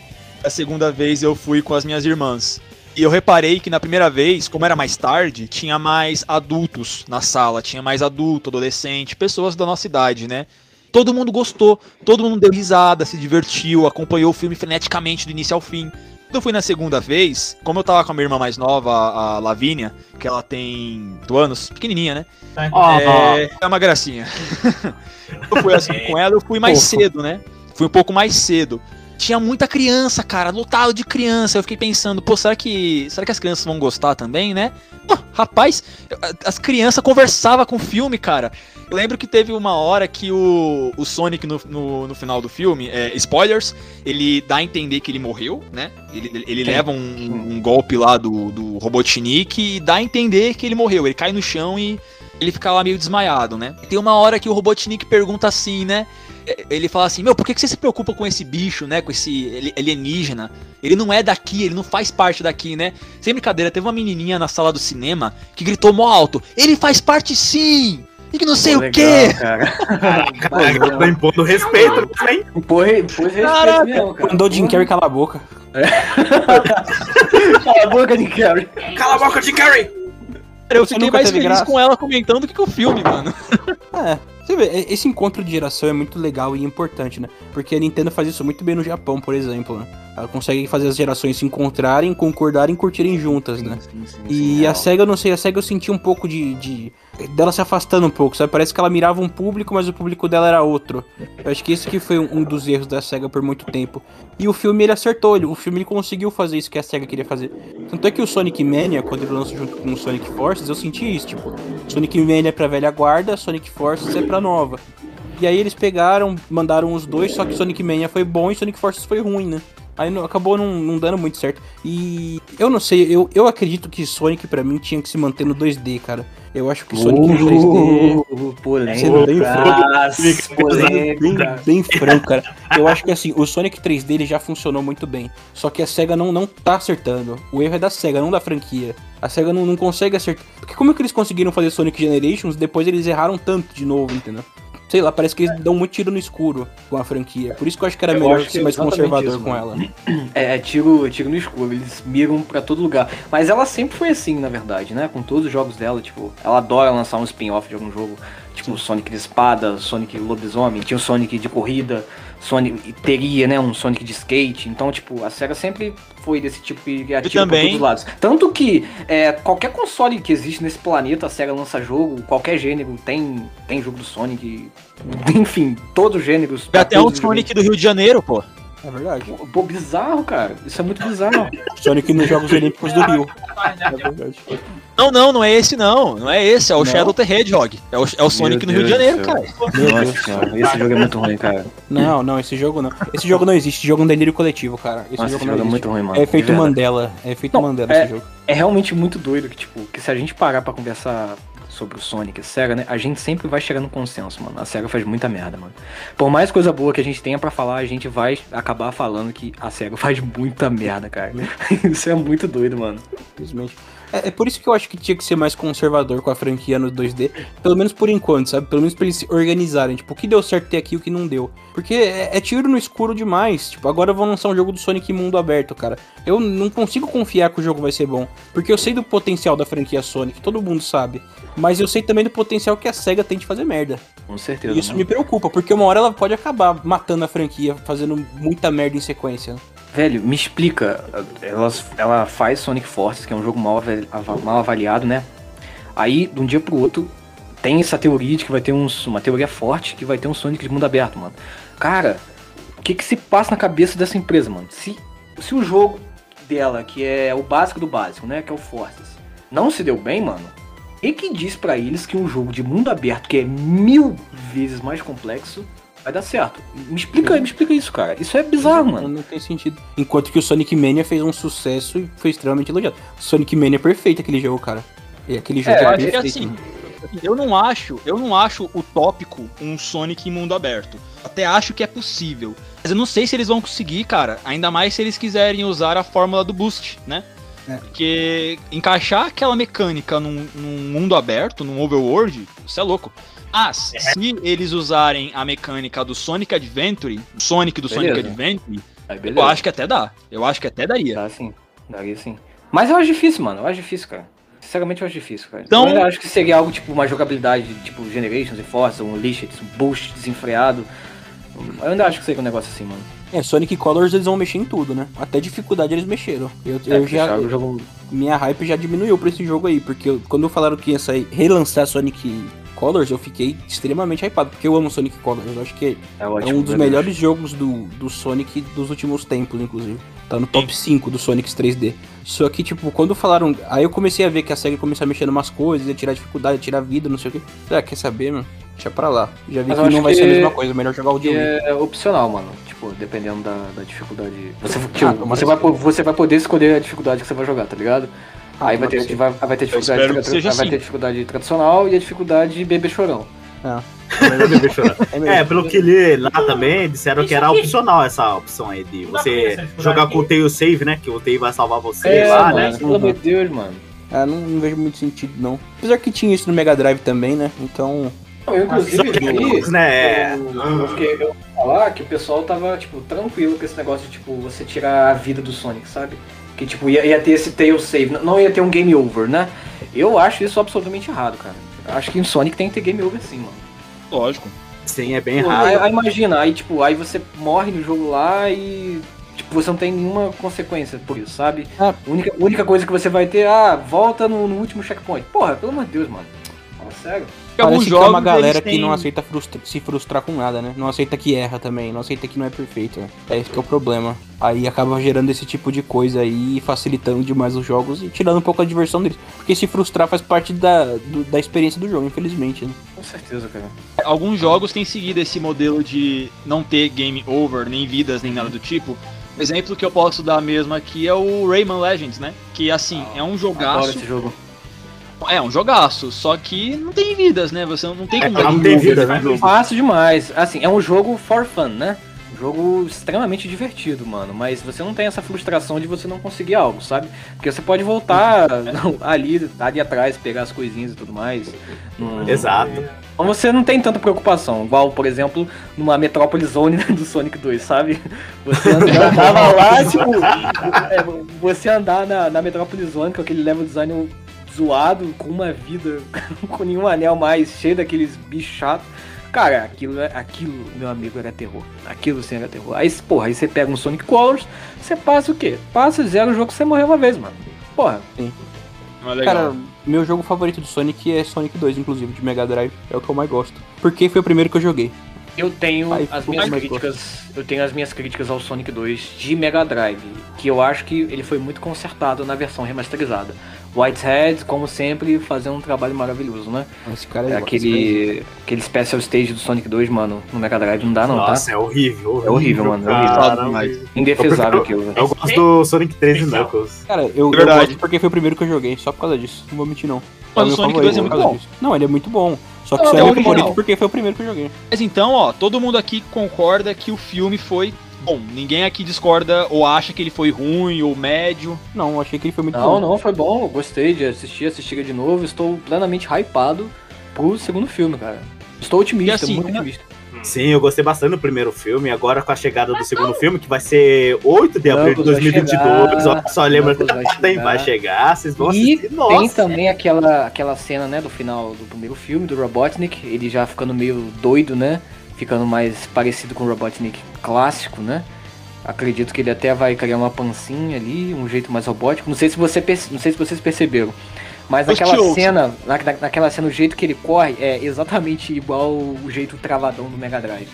a segunda vez eu fui com as minhas irmãs. E eu reparei que na primeira vez, como era mais tarde, tinha mais adultos na sala, tinha mais adulto, adolescente, pessoas da nossa idade, né? Todo mundo gostou, todo mundo deu risada, se divertiu, acompanhou o filme freneticamente do início ao fim. Quando eu fui na segunda vez, como eu tava com a minha irmã mais nova, a Lavínia, que ela tem 8 anos, pequenininha, né? É, é uma gracinha. eu fui assim com ela, eu fui mais cedo, né? Fui um pouco mais cedo. Tinha muita criança, cara, lotado de criança. Eu fiquei pensando, pô, será que, será que as crianças vão gostar também, né? Pô, rapaz, as crianças conversavam com o filme, cara. Eu lembro que teve uma hora que o, o Sonic no, no, no final do filme, é, spoilers, ele dá a entender que ele morreu, né? Ele, ele leva um, um golpe lá do, do Robotnik e dá a entender que ele morreu. Ele cai no chão e ele fica lá meio desmaiado, né? E tem uma hora que o Robotnik pergunta assim, né? Ele fala assim, meu, por que que você se preocupa com esse bicho, né? Com esse ali- alienígena? Ele não é daqui, ele não faz parte daqui, né? Sem brincadeira, teve uma menininha na sala do cinema que gritou mó alto, ele faz parte sim! E que não sei Pô, o quê! legal, Cara. Caraca, tô impondo respeito também. Pô, re- pôs respeito mesmo, cara. Mandou Jim Carrey calar a boca. Cala a boca de Carrey. Cala a boca de Carrie! Cara, eu fiquei mais feliz graça? com ela comentando do que com o filme, mano. É, você vê, esse encontro de geração é muito legal e importante, né? Porque a Nintendo faz isso muito bem no Japão, por exemplo, né? Ela consegue fazer as gerações se encontrarem, concordarem e curtirem juntas, né? Sim, sim, sim, E real. a SEGA, eu não sei, a SEGA eu senti um pouco de, de. Dela se afastando um pouco, sabe? Parece que ela mirava um público, mas o público dela era outro. Eu acho que esse que foi um, um dos erros da SEGA por muito tempo. E o filme ele acertou, ele, o filme ele conseguiu fazer isso que a SEGA queria fazer. Tanto é que o Sonic Mania, quando ele lançou junto com o Sonic Forces, eu senti isso, tipo, Sonic Mania é pra velha guarda, Sonic Forces é pra nova. E aí eles pegaram, mandaram os dois, só que Sonic Mania foi bom e Sonic Forces foi ruim, né? Aí não- acabou não, não dando muito certo. E eu não sei, eu, eu acredito que Sonic pra mim tinha que se manter no 2D, cara. Eu acho que Sonic em 3D. Uh, polêmica. Sendo bem polêmica. Bem, bem franco, cara. Eu acho que assim, o Sonic 3D ele já funcionou muito bem. Só que a SEGA não, não tá acertando. O erro é da SEGA, não da franquia. A SEGA não, não consegue acertar. Porque como é que eles conseguiram fazer Sonic Generations depois eles erraram tanto de novo, entendeu? Sei lá, parece que eles dão muito tiro no escuro com a franquia. Por isso que eu acho que era Eu melhor ser mais conservador isso, com ela. É, é tiro, tiro no escuro, eles miram pra todo lugar. Mas ela sempre foi assim, na verdade, né? Com todos os jogos dela, tipo, ela adora lançar um spin-off de algum jogo. Tipo, Sonic de espada, Sonic lobisomem, tinha o Sonic de corrida, Sonic teria, né, um Sonic de skate. Então, tipo, a SEGA sempre foi desse tipo de atira por também- todos os lados. Tanto que é, qualquer console que existe nesse planeta, a SEGA lança jogo, qualquer gênero tem, tem jogo do Sonic. Enfim, todos os gêneros. Até um os Sonic do Rio de Janeiro, pô. É verdade. Pô, bizarro, cara. Isso é muito bizarro. Sonic nos Jogos Olímpicos do Rio. É verdade. Não, não, não é esse não. Não é esse, é o Não? Shadow the Hedgehog. É o, é o Sonic no Rio de Janeiro, cara. Meu Nossa Deus. senhora, esse jogo é muito ruim, cara. Não, não, esse jogo não. Esse jogo não existe. Esse jogo é um delírio coletivo, cara. Esse Nossa, jogo esse não jogo é muito ruim, mano. É efeito. Mandela. É efeito Não, Mandela é- esse jogo. É realmente muito doido que, tipo, que se a gente parar pra conversar sobre o Sonic e a SEGA, né, a gente sempre vai chegar no consenso, mano. A SEGA faz muita merda, mano. Por mais coisa boa que a gente tenha pra falar, a gente vai acabar falando que a SEGA faz muita merda, cara. Isso é muito doido, mano. Infelizmente. É, é por isso que eu acho que tinha que ser mais conservador com a franquia no 2D. Pelo menos por enquanto, sabe? Pelo menos pra eles se organizarem. Tipo, o que deu certo ter aqui e o que não deu. Porque é, é tiro no escuro demais. Tipo, agora vão lançar um jogo do Sonic mundo aberto, cara. Eu não consigo confiar que o jogo vai ser bom. Porque eu sei do potencial da franquia Sonic, todo mundo sabe. Mas eu sei também do potencial que a SEGA tem de fazer merda. Com certeza. E isso mano. me preocupa, porque uma hora ela pode acabar matando a franquia, fazendo muita merda em sequência. Velho, me explica. Ela, ela faz Sonic Forces, que é um jogo mal, mal avaliado, né? Aí, de um dia pro outro, tem essa teoria de que vai ter uns, uma teoria forte que vai ter um Sonic de mundo aberto, mano. Cara, o que que se passa na cabeça dessa empresa, mano? Se, se o jogo dela, que é o básico do básico, né? Que é o Forces, não se deu bem, mano. E que diz pra eles que um jogo de mundo aberto, que é mil vezes mais complexo, vai dar certo? Me explica, me explica isso, cara. Isso é bizarro, mano. não tem sentido. Enquanto que o Sonic Mania fez um sucesso e foi extremamente elogiado. Sonic Mania é perfeito aquele jogo, cara. E aquele jogo É, é, eu acho que perfeito. assim, eu não acho, eu não acho utópico um Sonic em mundo aberto. Até acho que é possível. Mas eu não sei se eles vão conseguir, cara. Ainda mais se eles quiserem usar a fórmula do boost, né? É. Porque encaixar aquela mecânica num, num mundo aberto, num overworld, isso é louco. Ah, se eles usarem a mecânica do Sonic Adventure, Sonic do Sonic Beleza. Adventure, Aí, eu acho que até dá. Eu acho que até daria. Dá sim, daria sim. Mas eu acho difícil, mano. Eu acho difícil, cara. Sinceramente, eu acho difícil, cara. Então- Eu ainda acho que seria algo tipo uma jogabilidade tipo Generations e Force, um Unleashed, um boost desenfreado. Eu ainda acho que seria um negócio assim, mano. É, Sonic Colors eles vão mexer em tudo, né? Até dificuldade eles mexeram. Eu, É, eu já, o jogo minha hype já diminuiu pra esse jogo aí, porque eu- quando falaram que ia sair, relançar Sonic Colors, eu fiquei extremamente hypado, porque eu amo Sonic Colors. Eu acho que é é ótimo. um dos meu melhores jogos do, do Sonic dos últimos tempos, inclusive. Tá no top 5 do Sonics 3D. Só que, tipo, quando falaram. Aí eu comecei a ver que a SEGA começou a mexer em umas coisas, ia tirar dificuldade, ia tirar vida, não sei o quê. Ah, quer saber, mano? Deixa pra lá. Já vi Mas que não vai ser a que- mesma coisa, melhor jogar o Que de é opcional, mano. Tipo, dependendo da, da dificuldade. Você, tipo, tomara você, que vai, você vai poder escolher a dificuldade que você vai jogar, tá ligado? Ah, aí vai ter, vai, vai ter dificuldade, seja vai assim. ter dificuldade tradicional e a dificuldade de bebê chorão. É mesmo. É, pelo que li lá também, disseram que era opcional essa opção aí de você jogar com o Tail Save, né? Que o Tail vai salvar você lá, mano, né? pelo amor de Deus, mano. Ah, não, não vejo muito sentido, não. Apesar que tinha isso no Mega Drive também, né? Então. Não, eu, inclusive, vi, né? eu, eu fiquei eu falar que o pessoal tava, tipo, tranquilo com esse negócio de, tipo, você tirar a vida do Sonic, sabe? Que, tipo, ia, ia ter esse tail save, não ia ter um game over, né? Eu acho isso absolutamente errado, cara. Acho que em Sonic tem que ter game over sim, mano. Lógico. Sim, é bem Pô, aí, raro. aí imagina, aí, tipo, aí você morre no jogo lá e, tipo, você não tem nenhuma consequência por isso, sabe? Ah. A única, única coisa que você vai ter, ah, volta no, no último checkpoint. Porra, pelo amor de Deus, mano. Fala sério. Parece que é uma galera que têm- não aceita frustra- se frustrar com nada, né? Não aceita que erra também, não aceita que não é perfeito. né? É esse que é o problema. Aí acaba gerando esse tipo de coisa aí, facilitando demais os jogos e tirando um pouco a diversão deles. Porque se frustrar faz parte da, do- da experiência do jogo, infelizmente, né? Com certeza, cara. Alguns jogos têm seguido esse modelo de não ter game over, nem vidas, nem nada do tipo. Exemplo que eu posso dar mesmo aqui é o Rayman Legends, né? Que assim, é um Adoro jogaço. esse jogo. É um jogaço, só que não tem vidas, né? Você não tem É, como não dar tem vida, né? Fácil demais. Assim, é um jogo for fun, né? Um jogo extremamente divertido, mano. Mas você não tem essa frustração de você não conseguir algo, sabe? Porque você pode voltar ali, ali atrás, pegar as coisinhas e tudo mais. Não- Exato. Então você não tem tanta preocupação, igual, por exemplo, numa Metropolis Zone do Sonic 2, sabe? Você andava lá, tipo, é, você andar na, na Metropolis Zone com aquele level design zoado, com uma vida, com nenhum anel mais, cheio daqueles bichos chatos. Cara, aquilo, é- aquilo, meu amigo, era terror. Aquilo sim era terror. Aí, porra, aí você pega um Sonic Colors, você passa o quê? Passa, zero o jogo, você morreu uma vez, mano. Porra, Mas legal. Cara, meu jogo favorito do Sonic é Sonic 2, inclusive, de Mega Drive. É o que eu mais gosto. Porque foi o primeiro que eu joguei. Eu tenho Ai, as minhas críticas. Eu tenho as minhas críticas ao Sonic 2 de Mega Drive, que eu acho que ele foi muito consertado na versão remasterizada. Whitehead, como sempre, fazendo um trabalho maravilhoso, né? Esse cara É é aquele, aquele Special Stage do Sonic 2, mano, no Mega Drive não dá não, Nossa, tá? é horrível, É horrível, mano, é horrível. cara. Demais. Indefesável aquilo, velho. Eu gosto do Sonic 3 e Knuckles. Cara, eu, eu Verdade. gosto porque foi o primeiro que eu joguei, só por causa disso. Não vou mentir, não. Mas É o Sonic favorito 2 é muito bom. disso. Não, ele é muito bom. Só que Não, só é é meu favorito porque foi o primeiro que eu joguei. Mas então, ó, todo mundo aqui concorda que o filme foi bom. Ninguém aqui discorda ou acha que ele foi ruim ou médio. Não, achei que ele foi muito Não, bom. não, foi bom, gostei de assistir, assistiria de novo, estou plenamente hypado pro segundo filme, cara. Estou otimista, assim, muito uma- otimista. Sim, eu gostei bastante do primeiro filme. Agora com a chegada do segundo filme, que vai ser 8 de abril de Knuckles vai 2022. chegar, só lembra vai que tem, chegar. vai chegar. Vocês vão E assistir. tem Nossa. também aquela, aquela cena, né, do final do primeiro filme, do Robotnik, ele já ficando meio doido, né? Ficando mais parecido com o Robotnik clássico, né? Acredito que ele até vai criar uma pancinha ali, um jeito mais robótico. Não sei se, você, não sei se vocês perceberam. Mas naquela cena, na, na- naquela cena, o jeito que ele corre é exatamente igual o jeito travadão do Mega Drive.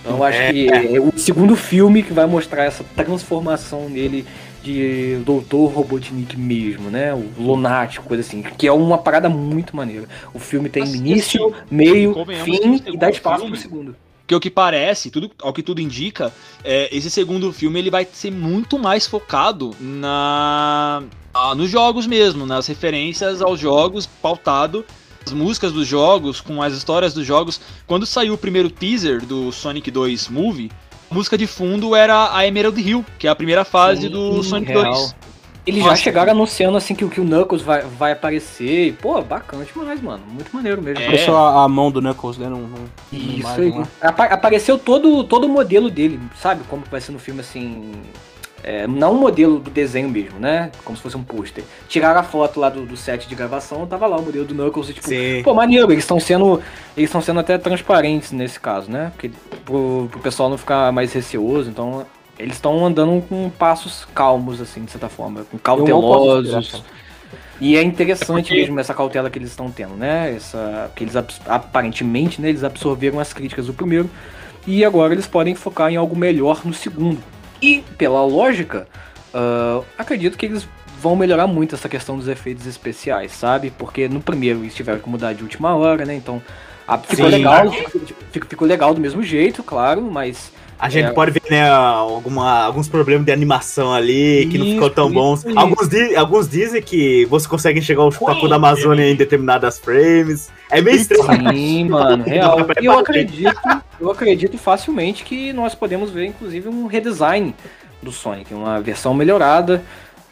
Então eu acho É. que é o segundo filme que vai mostrar essa transformação nele de Doutor Robotnik mesmo, né? O lunático, coisa assim, que é uma parada muito maneira. O filme tem Mas início, é meio, fim o e dá espaço filme- pro segundo. Porque o que parece, tudo, ao que tudo indica, é, esse segundo filme ele vai ser muito mais focado na ah, nos jogos mesmo, nas referências aos jogos, pautado as músicas dos jogos, com as histórias dos jogos. Quando saiu o primeiro teaser do Sonic 2 Movie, a música de fundo era a Emerald Hill, que é a primeira fase do Sim, Sonic real. 2. Eles Nossa. já chegaram anunciando assim que, o- que o Knuckles vai, vai aparecer. E, pô, bacana demais, mano. Muito maneiro mesmo. É. Apareceu a, a mão do Knuckles, né? Num, num- Isso aí. lá. Apareceu todo, todo o modelo dele, sabe? Como que vai ser no filme assim. é, não o modelo do desenho mesmo, né? Como se fosse um pôster. Tiraram a foto lá do, do set de gravação, tava lá o modelo do Knuckles e tipo. Sim. Pô, maneiro, eles estão sendo. Eles estão sendo até transparentes nesse caso, né? Porque pro, pro pessoal não ficar mais receoso, então. Eles estão andando com passos calmos, assim, de certa forma, com cautelosos. E é interessante Porque- mesmo essa cautela que eles estão tendo, né? Essa, que eles abs- aparentemente, né, eles absorveram as críticas do primeiro e agora eles podem focar em algo melhor no segundo. E pela lógica, ah, acredito que eles vão melhorar muito essa questão dos efeitos especiais, sabe? Porque no primeiro eles tiveram que mudar de última hora, né? Então ah, ficou Sim. legal, ficou, ficou legal do mesmo jeito, claro, mas A gente É. pode ver, né, alguma, alguns problemas de animação ali que não ficou tão Isso, bons. isso. Alguns, di- alguns dizem que você consegue enxergar o chupacu da Amazônia em determinadas frames. É meio estranho. Sim, mano, real. E eu acredito, eu acredito facilmente que nós podemos ver, inclusive, um redesign do Sonic, uma versão melhorada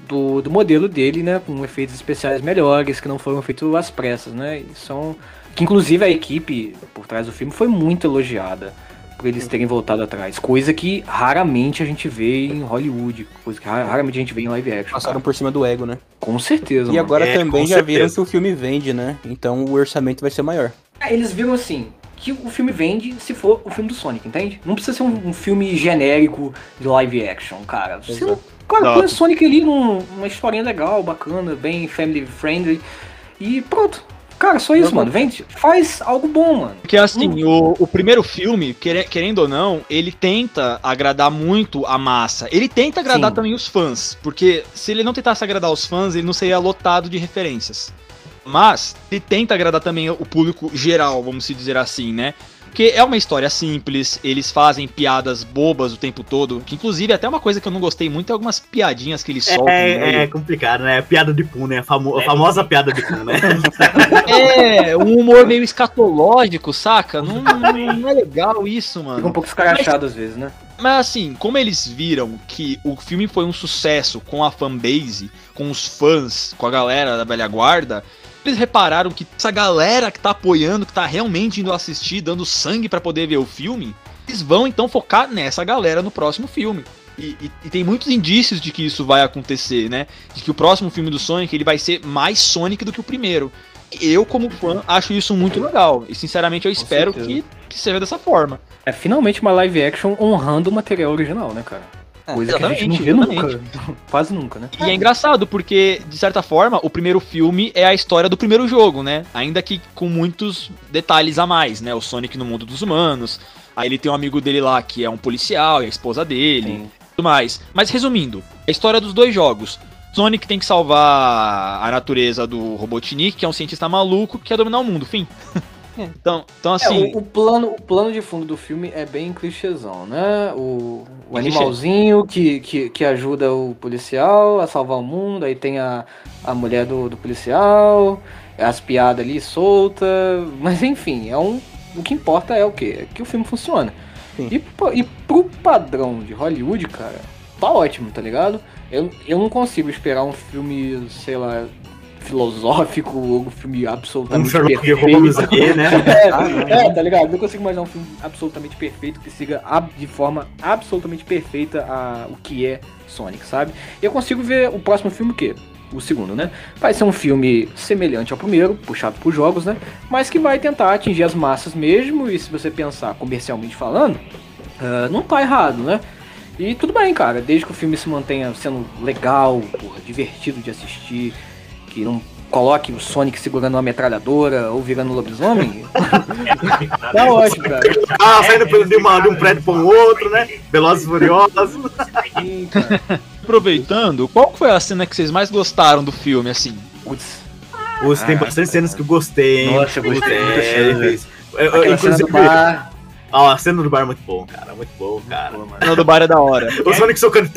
do, do modelo dele, né? Com efeitos especiais melhores, que não foram feitos às pressas, né? E são. Que inclusive a equipe por trás do filme foi muito elogiada por eles terem voltado atrás. Coisa que raramente a gente vê em Hollywood. Coisa que ra- raramente a gente vê em live action. Passaram cara. por cima do ego, né? Com certeza. E mano. agora É, também já viram que o filme vende, né? Então o orçamento vai ser maior. É, Eles viram assim, que o filme vende se for o filme do Sonic, entende? Não precisa ser um, um filme genérico de live action, cara. Você não, cara, põe o Sonic ali num, numa historinha legal, bacana, bem family friendly. E pronto. Cara, só isso, mano. Vende. Faz algo bom, mano. Porque assim, o, o primeiro filme, quere- querendo ou não, ele tenta agradar muito a massa. Ele tenta agradar Sim. também os fãs. Porque se ele não tentasse agradar os fãs, ele não seria lotado de referências. Mas ele tenta agradar também o público geral, vamos se dizer assim, né? Porque é uma história simples, eles fazem piadas bobas o tempo todo. Que inclusive até uma coisa que eu não gostei muito é algumas piadinhas que eles soltam. no É, meio. é complicado, né? Piada de pum, né? A, famo- a famosa piada de pum, né? É, um humor meio escatológico, saca? Não, não- não é legal isso, Fica um mano. pouco escarachado às vezes, né? mas assim, como eles viram que o filme foi um sucesso com a fanbase, com os fãs, com a galera da velha guarda, eles repararam que essa galera que tá apoiando, que tá realmente indo assistir, dando sangue para poder ver o filme, eles vão então focar nessa galera no próximo filme. E, e, e, tem muitos indícios de que isso vai acontecer, né? De que o próximo filme do Sonic ele vai ser mais Sonic do que o primeiro. E eu, como fã, acho isso muito legal. E sinceramente eu espero que, que seja dessa forma. É finalmente uma live action honrando o material original, né, cara? É, Coisa que a gente não vê nunca. Quase nunca, né? E é engraçado, porque, de certa forma, o primeiro filme é a história do primeiro jogo, né? Ainda que com muitos detalhes a mais, né? O Sonic no mundo dos humanos. Aí ele tem um amigo dele lá que é um policial, e a esposa dele. Tudo mais. Mas resumindo, a história dos dois jogos. Sonic tem que salvar a natureza do Robotnik, que é um cientista maluco que quer dominar o mundo, fim. É. Então, então assim. É, o, o, plano, o plano de fundo do filme é bem clichêzão, né? O, o animalzinho que, que, que ajuda o policial a salvar o mundo, aí tem a, a mulher do, do policial, as piadas ali soltas, mas enfim, é um. O que importa é o quê? É que o filme funciona. E, e pro padrão de Hollywood, cara, tá ótimo, tá ligado? Eu, eu não consigo esperar um filme, sei lá, filosófico ou um filme absolutamente um Sherlock perfeito. Aqui, né? é, é, tá ligado? Não consigo imaginar um filme absolutamente perfeito que siga de forma absolutamente perfeita a, o que é Sonic, sabe? Eu consigo ver o próximo filme o quê? o segundo, né? Vai ser um filme semelhante ao primeiro, puxado por jogos, né? Mas que vai tentar atingir as massas mesmo, e se você pensar comercialmente falando, uh, não tá errado, né? E tudo bem, cara, desde que o filme se mantenha sendo legal, porra, divertido de assistir, que não coloque o Sonic segurando uma metralhadora ou virando um lobisomem. tá ótimo, cara. Ah, saindo de, uma, de um prédio para um outro, né? Velozes e Furiosos. Sim, cara. Aproveitando, qual foi a cena que vocês mais gostaram do filme, assim? Putz. Putz, tem bastante cenas que eu gostei. Nossa, eu gostei. É, eu, eu, inclusive, Ó, a cena do bar é muito bom, cara. Muito bom, cara. a cena do bar é da hora. o Sonic socando.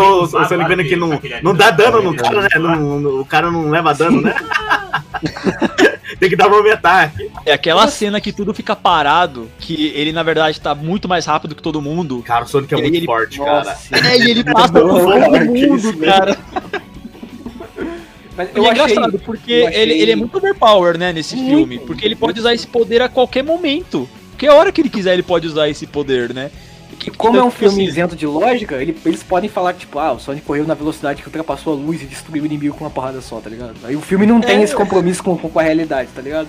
o, o Sonic vendo que não, não dá dano no cara, né? o cara não leva dano, né? Tem que dar um ataque. É aquela cena que tudo fica parado, que ele na verdade tá muito mais rápido que todo mundo. Cara, o Sonic é muito ele... forte, cara. É, e ele passa por todo mundo, cara. Mas eu e é achei, engraçado, porque achei... ele, ele é muito overpower, né, nesse muito, filme. Porque ele pode usar esse poder a qualquer momento. Porque a hora que ele quiser, ele pode usar esse poder, né? Que, como é um filme assim, isento de lógica, ele, eles podem falar que, tipo, ah, o Sonic correu na velocidade que ultrapassou a luz e destruiu o inimigo com uma porrada só, tá ligado? Aí o filme não tem é, esse compromisso com, com a realidade, tá ligado?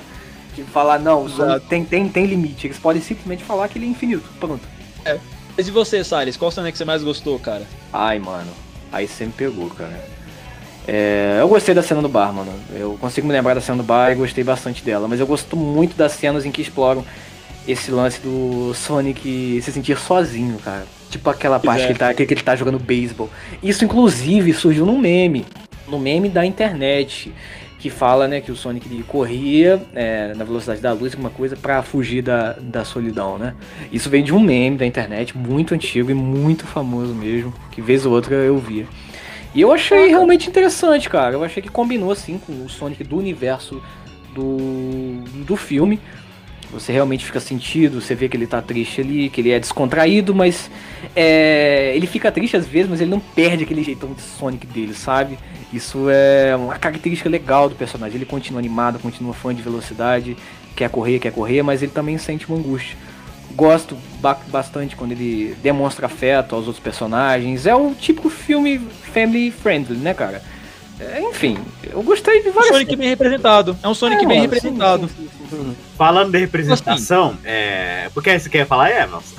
De falar, não, o Sonic tem, tem, tem limite. Eles podem simplesmente falar que ele é infinito. Pronto. É. Mas e você, Salles? Qual cena que você mais gostou, cara? Ai, mano. Aí você me pegou, cara. É, eu gostei da cena do bar, mano. Eu consigo me lembrar da cena do bar e gostei bastante dela. Mas eu gosto muito das cenas em que exploram esse lance do Sonic se sentir sozinho, cara. Tipo aquela parte que ele, tá, que ele tá jogando beisebol. Isso, inclusive, surgiu num meme. No meme da internet. Que fala, né, que o Sonic corria é, na velocidade da luz, alguma coisa, para fugir da, da solidão, né? Isso vem de um meme da internet, muito antigo e muito famoso mesmo. Que vez ou outra eu via. E eu achei realmente interessante, cara. Eu achei que combinou, assim, com o Sonic do universo do, do filme. Você realmente fica sentido, você vê que ele tá triste ali, que ele é descontraído, mas é, ele fica triste às vezes, mas ele não perde aquele jeitão de Sonic dele, sabe? Isso é uma característica legal do personagem. Ele continua animado, continua fã de velocidade, quer correr, quer correr, mas ele também sente uma angústia. Gosto bastante quando ele demonstra afeto aos outros personagens. É o típico filme family friendly, né, cara? É, enfim, eu gostei de várias. Um Sonic bem representado. É um Sonic é, bem representado. Sim, sim, sim, Falando de representação, assim, é... por que você quer falar, Evans?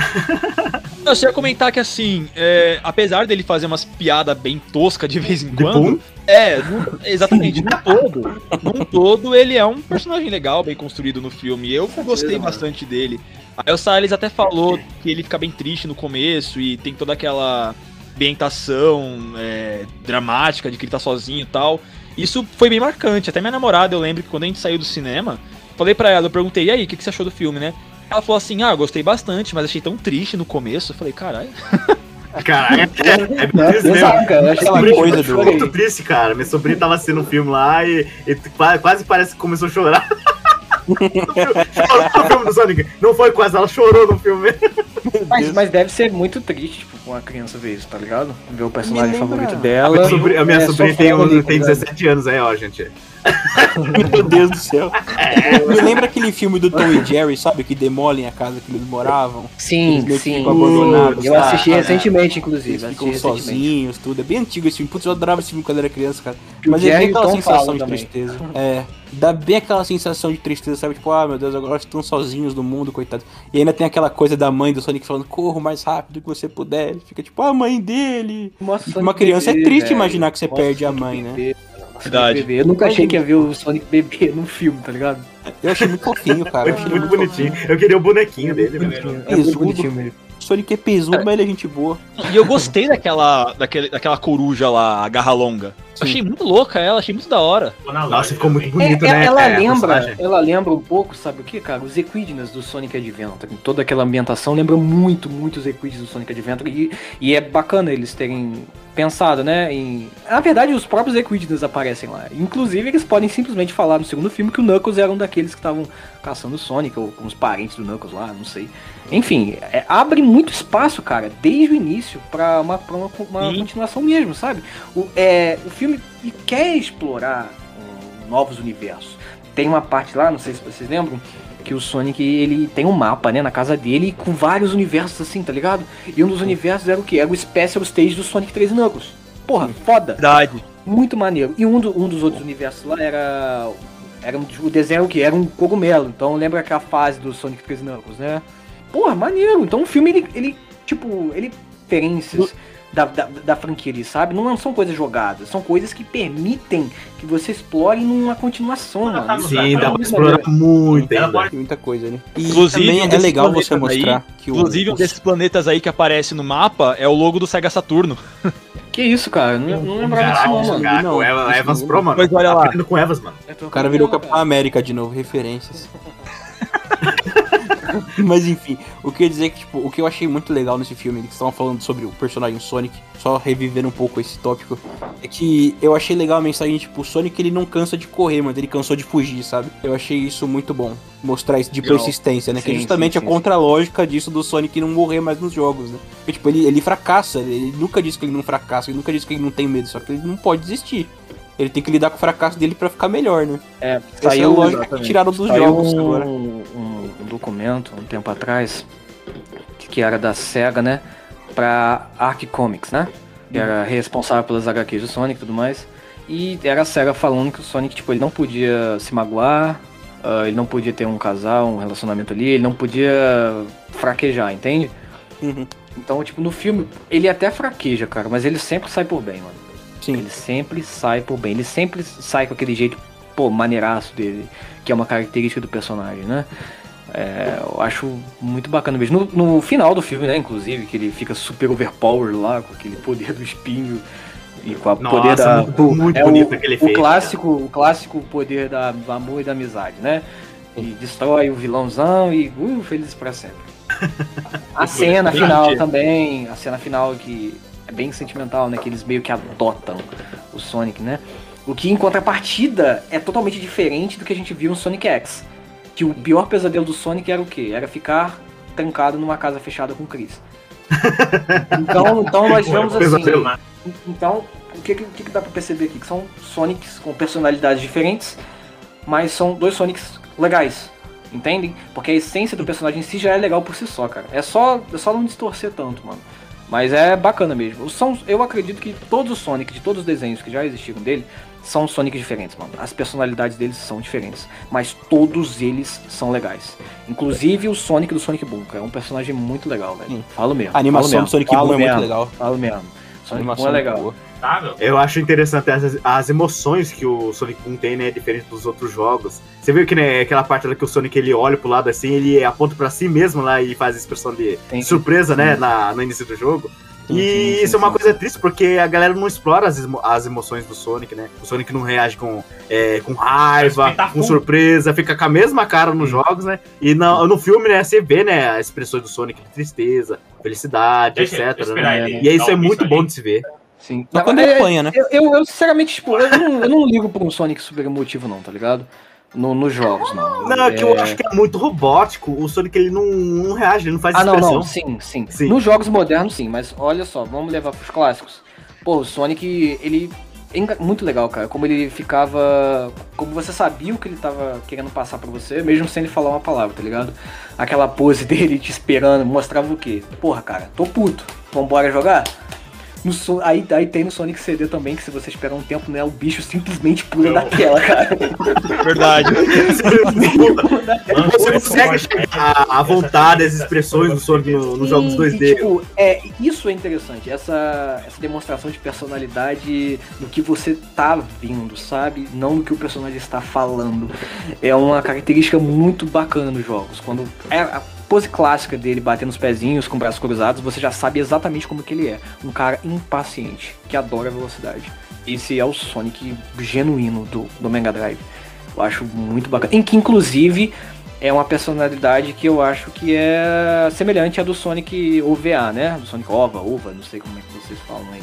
Eu só ia comentar que assim, é, apesar dele fazer umas piadas bem toscas de vez em quando. É, exatamente, no todo. Num todo, ele é um personagem legal, bem construído no filme. Eu gostei bastante dele. Aí o Salles até falou que ele fica bem triste no começo e tem toda aquela ambientação é, dramática de que ele tá sozinho e tal. Isso foi bem marcante. Até minha namorada, eu lembro que quando a gente saiu do cinema, falei pra ela, eu perguntei, e aí, o que, que você achou do filme, né? Ela falou assim, ah, gostei bastante, mas achei tão triste no começo. Eu falei, caralho. Caralho, é, é, é exato, cara. Eu aquela coisa do. muito triste, cara. Minha sobrinha tava assistindo um filme lá e, e quase parece que começou a chorar. chorou no filme do Sonic. Não foi quase, ela chorou no filme. Mas, mas deve ser muito triste, tipo, com uma criança ver isso, tá ligado? Ver o personagem favorito A dela. minha, sobri- a minha é, sobrinha tem, um- ali, tem tá ligado? 17 anos aí, ó, gente. Meu Deus do céu. Me lembra aquele filme do Tom e Jerry, sabe? Que demolem a casa que eles moravam. Sim, Eles sim. ficam abandonados Eu assisti recentemente, inclusive. Eles ficam sozinhos, tudo. É bem antigo esse filme. Putz, eu adorava esse filme quando era criança, cara. Mas é Jerry bem e o aquela sensação de também. tristeza. É. Dá bem aquela sensação de tristeza, sabe? Tipo, ah, meu Deus, agora estão sozinhos no mundo, coitado. E ainda tem aquela coisa da mãe do Sonic falando, corra o mais rápido que você puder. Ele fica tipo, ah, a mãe dele. O Uma criança é triste velho. imaginar que você Mostra perde a mãe, né? Verdade. bebê. Eu nunca achei que ia ver o Sonic bebê no filme, tá ligado? Eu achei muito fofinho, cara. Eu achei Muito muito bonitinho. Eu queria o bonequinho dele, velho. É muito Pesudo. bonitinho mesmo. Sonic é pesudo, mas ele é gente boa. E eu gostei daquela, daquele, daquela coruja lá, a garra longa. Achei muito louca ela, achei muito da hora. Nossa, ficou muito É, bonito, é- né? ela é, lembra, ela lembra um pouco, sabe o que, cara? Os Equidnas do Sonic Adventure. Toda aquela ambientação lembra muito, muito os Equidnas do Sonic Adventure. E, e é bacana eles terem pensado, né? Em... Na verdade, os próprios Equidnas aparecem lá. Inclusive, eles podem simplesmente falar no segundo filme que o Knuckles era um daqueles que estavam caçando o Sonic, ou com os parentes do Knuckles lá, não sei. Enfim, é, abre muito espaço, cara, desde o início, pra uma, pra uma, uma continuação mesmo, sabe? O, é, o filme quer explorar um, novos universos. Tem uma parte lá, não sei se vocês lembram, que o Sonic ele tem um mapa, né, na casa dele com vários universos assim, tá ligado? E um dos universos era o que? Era o Special Stage do Sonic 3 Knuckles. Porra, foda. Verdade. Muito maneiro. E um, do- um dos outros universos lá era. Era um, o desenho era o que? Era um cogumelo. Então lembra aquela fase do Sonic 3 Knuckles, né? Porra, maneiro. Então o filme, ele, ele tipo, ele referências da, da, da franquia ali, sabe? Não são coisas jogadas, são coisas que permitem que você explore numa continuação, mano. Sim, dá pra Muito explorar muito ainda. pode- muita coisa ali. E Inclusive, também é legal você planetas aí- mostrar que o. Inclusive, um desses planetas aí que aparece no mapa é o logo do Sega Saturno. Que isso, cara? Não, não lembrava disso, não, mano. cara, Não, o Eva- não- Pro, mano. Mas olha lá. Aprendendo com Evans, mano. O cara virou Capitão América de novo, referências. Mas enfim, o que eu ia dizer é que, tipo, o que eu achei muito legal nesse filme, eles estavam falando sobre o personagem Sonic, só reviver um pouco esse tópico, é que eu achei legal a mensagem, tipo, o Sonic ele não cansa de correr, mas ele cansou de fugir, sabe? Eu achei isso muito bom, mostrar isso de Legal. persistência, né? que é Sim, justamente sim, a sim, contra-lógica disso do Sonic não morrer mais nos jogos, né? Porque, tipo, ele, ele fracassa, ele nunca disse que ele não fracassa, ele nunca disse que ele não tem medo, só que ele não pode desistir. Ele tem que lidar com o fracasso dele pra ficar melhor, né? É, Essa é a lógica que tiraram dos Saiu jogos um, agora. um- um documento um tempo atrás que, era da SEGA, né? Pra Arc Comics, né? Que era responsável pelas HQs do Sonic e tudo mais. E era a SEGA falando que o Sonic, tipo, ele não podia se magoar, ah, ele não podia ter um casal, um relacionamento ali, ele não podia fraquejar, entende? Uhum. Então, tipo, no filme, ele até fraqueja, cara, mas ele sempre sai por bem, mano. Sim. Ele sempre sai por bem. Ele sempre sai com aquele jeito, pô, maneiraço dele, que é uma característica do personagem, né? É, eu acho muito bacana mesmo. No, no final do filme, né, inclusive, que ele fica super overpower lá, com aquele poder do espinho e com o poder Nossa, da. muito, muito é bonito o, aquele o efeito. clássico, o clássico poder da, do amor e da amizade, né? E destrói o vilãozão e uh, felizes pra sempre. A cena final também, a cena final que bem sentimental, né? Que eles meio que adotam o Sonic, né? O que em contrapartida é totalmente diferente do que a gente viu no Sonic X. Que o pior pesadelo do Sonic era o quê? Era ficar trancado numa casa fechada com o Chris. Então, então nós vemos assim. Então, o que, que, que que dá pra perceber aqui? Que são Sonics com personalidades diferentes, mas são dois Sonics legais. Entendem? Porque a essência do personagem em si já é legal por si só, cara. É só, é só não distorcer tanto, mano. Mas é bacana mesmo. São, eu acredito que todos os Sonic, de todos os desenhos que já existiram dele, são Sonics diferentes, mano. As personalidades deles são diferentes. Mas todos eles são legais. Inclusive o Sonic do Sonic Boom, cara. É um personagem muito legal, velho. Sim. Falo mesmo. A animação falo do Sonic Boom é muito legal. Falo mesmo. A Sonic animação Boom é muito legal. boa. Eu acho interessante as, as emoções que o Sonic Boom tem, né? Diferente dos outros jogos. Você viu que né, aquela parte lá que o Sonic ele olha pro lado assim, ele aponta pra si mesmo lá e faz a expressão de Tem- surpresa, né? Na, no início do jogo. Sim, E sim, sim, isso é uma sim. coisa triste, porque a galera não explora as, emo- as emoções do Sonic, né? O Sonic não reage com, é, com raiva, com surpresa, fica com a mesma cara nos jogos, né? E no, no filme, né, você vê, né, as expressões do Sonic de tristeza, felicidade, Deixa etc. Né? E isso dar é muito bom de se ver. Sim. Não, quando é- ele apanha, né? Eu, eu, eu, sinceramente, tipo, eu não, eu não ligo pra um Sonic super emotivo, não, tá ligado? No, nos jogos, não. Não, é que eu acho que é muito robótico. O Sonic ele não, não reage, ele não faz Ah, não, expressão. não, sim, sim, Sim. Nos jogos modernos, sim, mas olha só, vamos levar pros clássicos. Pô, o Sonic, ele. é muito legal, cara. Como ele ficava. Como você sabia o que ele tava querendo passar pra você, mesmo sem ele falar uma palavra, tá ligado? Aquela pose dele te esperando, mostrava o quê? Porra, cara, tô puto. Vambora jogar? No aí, aí tem no Sonic CD também, que se você esperar um tempo, né, o bicho simplesmente pula da tela, cara. Verdade. Você consegue chegar à vontade, as expressões do Sonic no- nos jogos E, 2D. e, tipo, é, isso é interessante, essa, essa demonstração de personalidade no que você tá vendo, sabe? Não no que o personagem está falando. É uma característica muito bacana nos jogos. Quando é pose clássica dele batendo os pezinhos com braços cruzados, você já sabe exatamente como que ele é. Um cara impaciente, que adora velocidade. Esse é o Sonic genuíno do, do Mega Drive. Eu acho muito bacana. Em que, inclusive, é uma personalidade que eu acho que é semelhante à do Sonic OVA, né? Do Sonic OVA, OVA, não sei como é que vocês falam aí.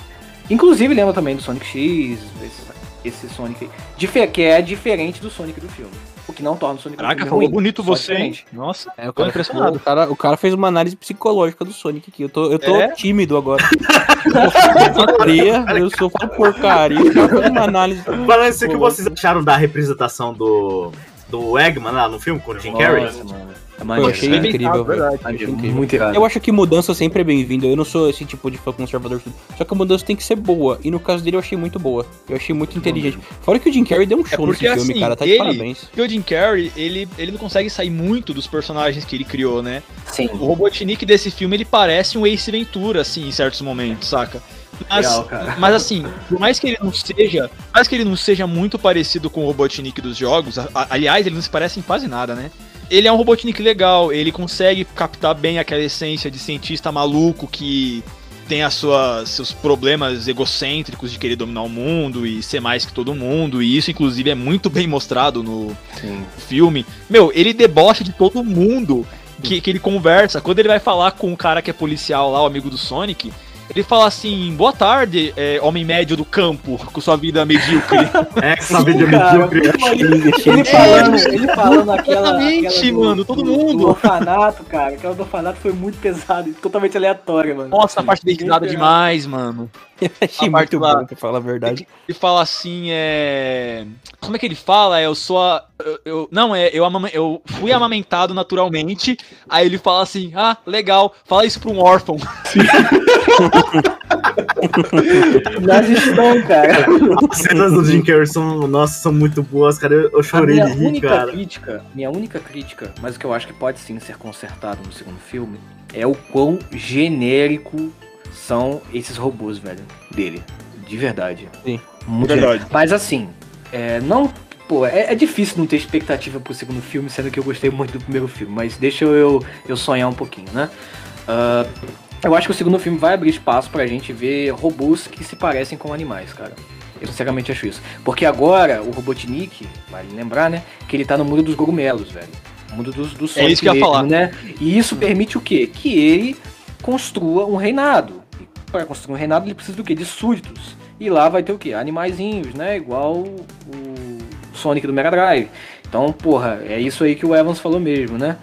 Inclusive lembra também do Sonic X, esse, esse Sonic que é diferente do Sonic do filme. O que não torna o Sonic Caraca, filme falou ruim, bonito você, hein? Nossa, É, o tô cara, impressionado. O cara, o cara fez uma análise psicológica do Sonic aqui. Eu tô, eu tô É? tímido agora. eu sou porcaria, eu sou porcaria. O cara fez uma análise. Isso, o que vocês acharam da representação do, do Eggman lá no filme com o Jim Carrey? Nossa, mano. É Pô, eu achei né? incrível, velho. verdade. Achei incrível. Muito irado. Eu acho que mudança sempre é bem-vinda. Eu não sou esse tipo de fã conservador. Só que a mudança tem que ser boa. E no caso dele eu achei muito boa. Eu achei muito inteligente. Fora que o Jim Carrey deu um show nesse porque, filme, assim, cara. Tá de ele- parabéns. Porque o Jim Carrey, ele, ele não consegue sair muito dos personagens que ele criou, né? Sim. O Robotnik desse filme, ele parece um Ace Ventura, assim, em certos momentos, saca? Mas, Legal, cara. mas assim, por mais que ele não seja, por mais que ele não seja muito parecido com o Robotnik dos jogos, a- a- aliás, ele não se parece em quase nada, né? Ele é um Robotnik legal, ele consegue captar bem aquela essência de cientista maluco que tem as suas, seus problemas egocêntricos de querer dominar o mundo e ser mais que todo mundo, e isso inclusive é muito bem mostrado no, Sim. filme, meu, ele debocha de todo mundo que, que ele conversa. Quando ele vai falar com o cara que é policial lá, o amigo do Sonic, ele fala assim: Boa tarde, é, homem médio do campo, com sua vida medíocre. É, vídeo é Cara, medíocre. Ele falando, ele falando aquela. Exatamente, aquela do- mano, todo do- mundo. Do orfanato, cara. Aquela do orfanato foi muito pesada e totalmente aleatória, mano. Nossa, a parte errado. demais, mano. Eu achei muito lá- bom, pra falar a verdade. Ele fala assim, é. Como é que ele fala? É, eu sou a. Eu, eu- não, é. Eu, amame- eu fui amamentado naturalmente. Aí ele fala assim: Ah, legal, fala isso pra um órfão. Nós estão, cara. As cenas do Jim Carrey são, nossa, são muito boas, cara. Eu, eu chorei minha de rir, única cara. crítica, minha única crítica, mas o que eu acho que pode sim ser consertado no segundo filme, é o quão genérico são esses robôs, velho, dele. De verdade. Sim. Muito Verdade. Mas assim, é, não. Pô, é, é difícil não ter expectativa pro segundo filme, sendo que eu gostei muito do primeiro filme, mas deixa eu, eu sonhar um pouquinho, né? Ah, eu acho que o segundo filme vai abrir espaço pra gente ver robôs que se parecem com animais, cara. Eu sinceramente acho isso. Porque agora o Robotnik, vale lembrar, né? Que ele tá no mundo dos cogumelos, velho. O mundo dos, dos É isso que eu ia falar. né? E isso permite o quê? Que ele construa um reinado. Para construir um reinado ele precisa do quê? De súditos. E lá vai ter o quê? Animaizinhos, né? Igual o Sonic do Mega Drive. Então, porra, é isso aí que o Evans falou mesmo, né?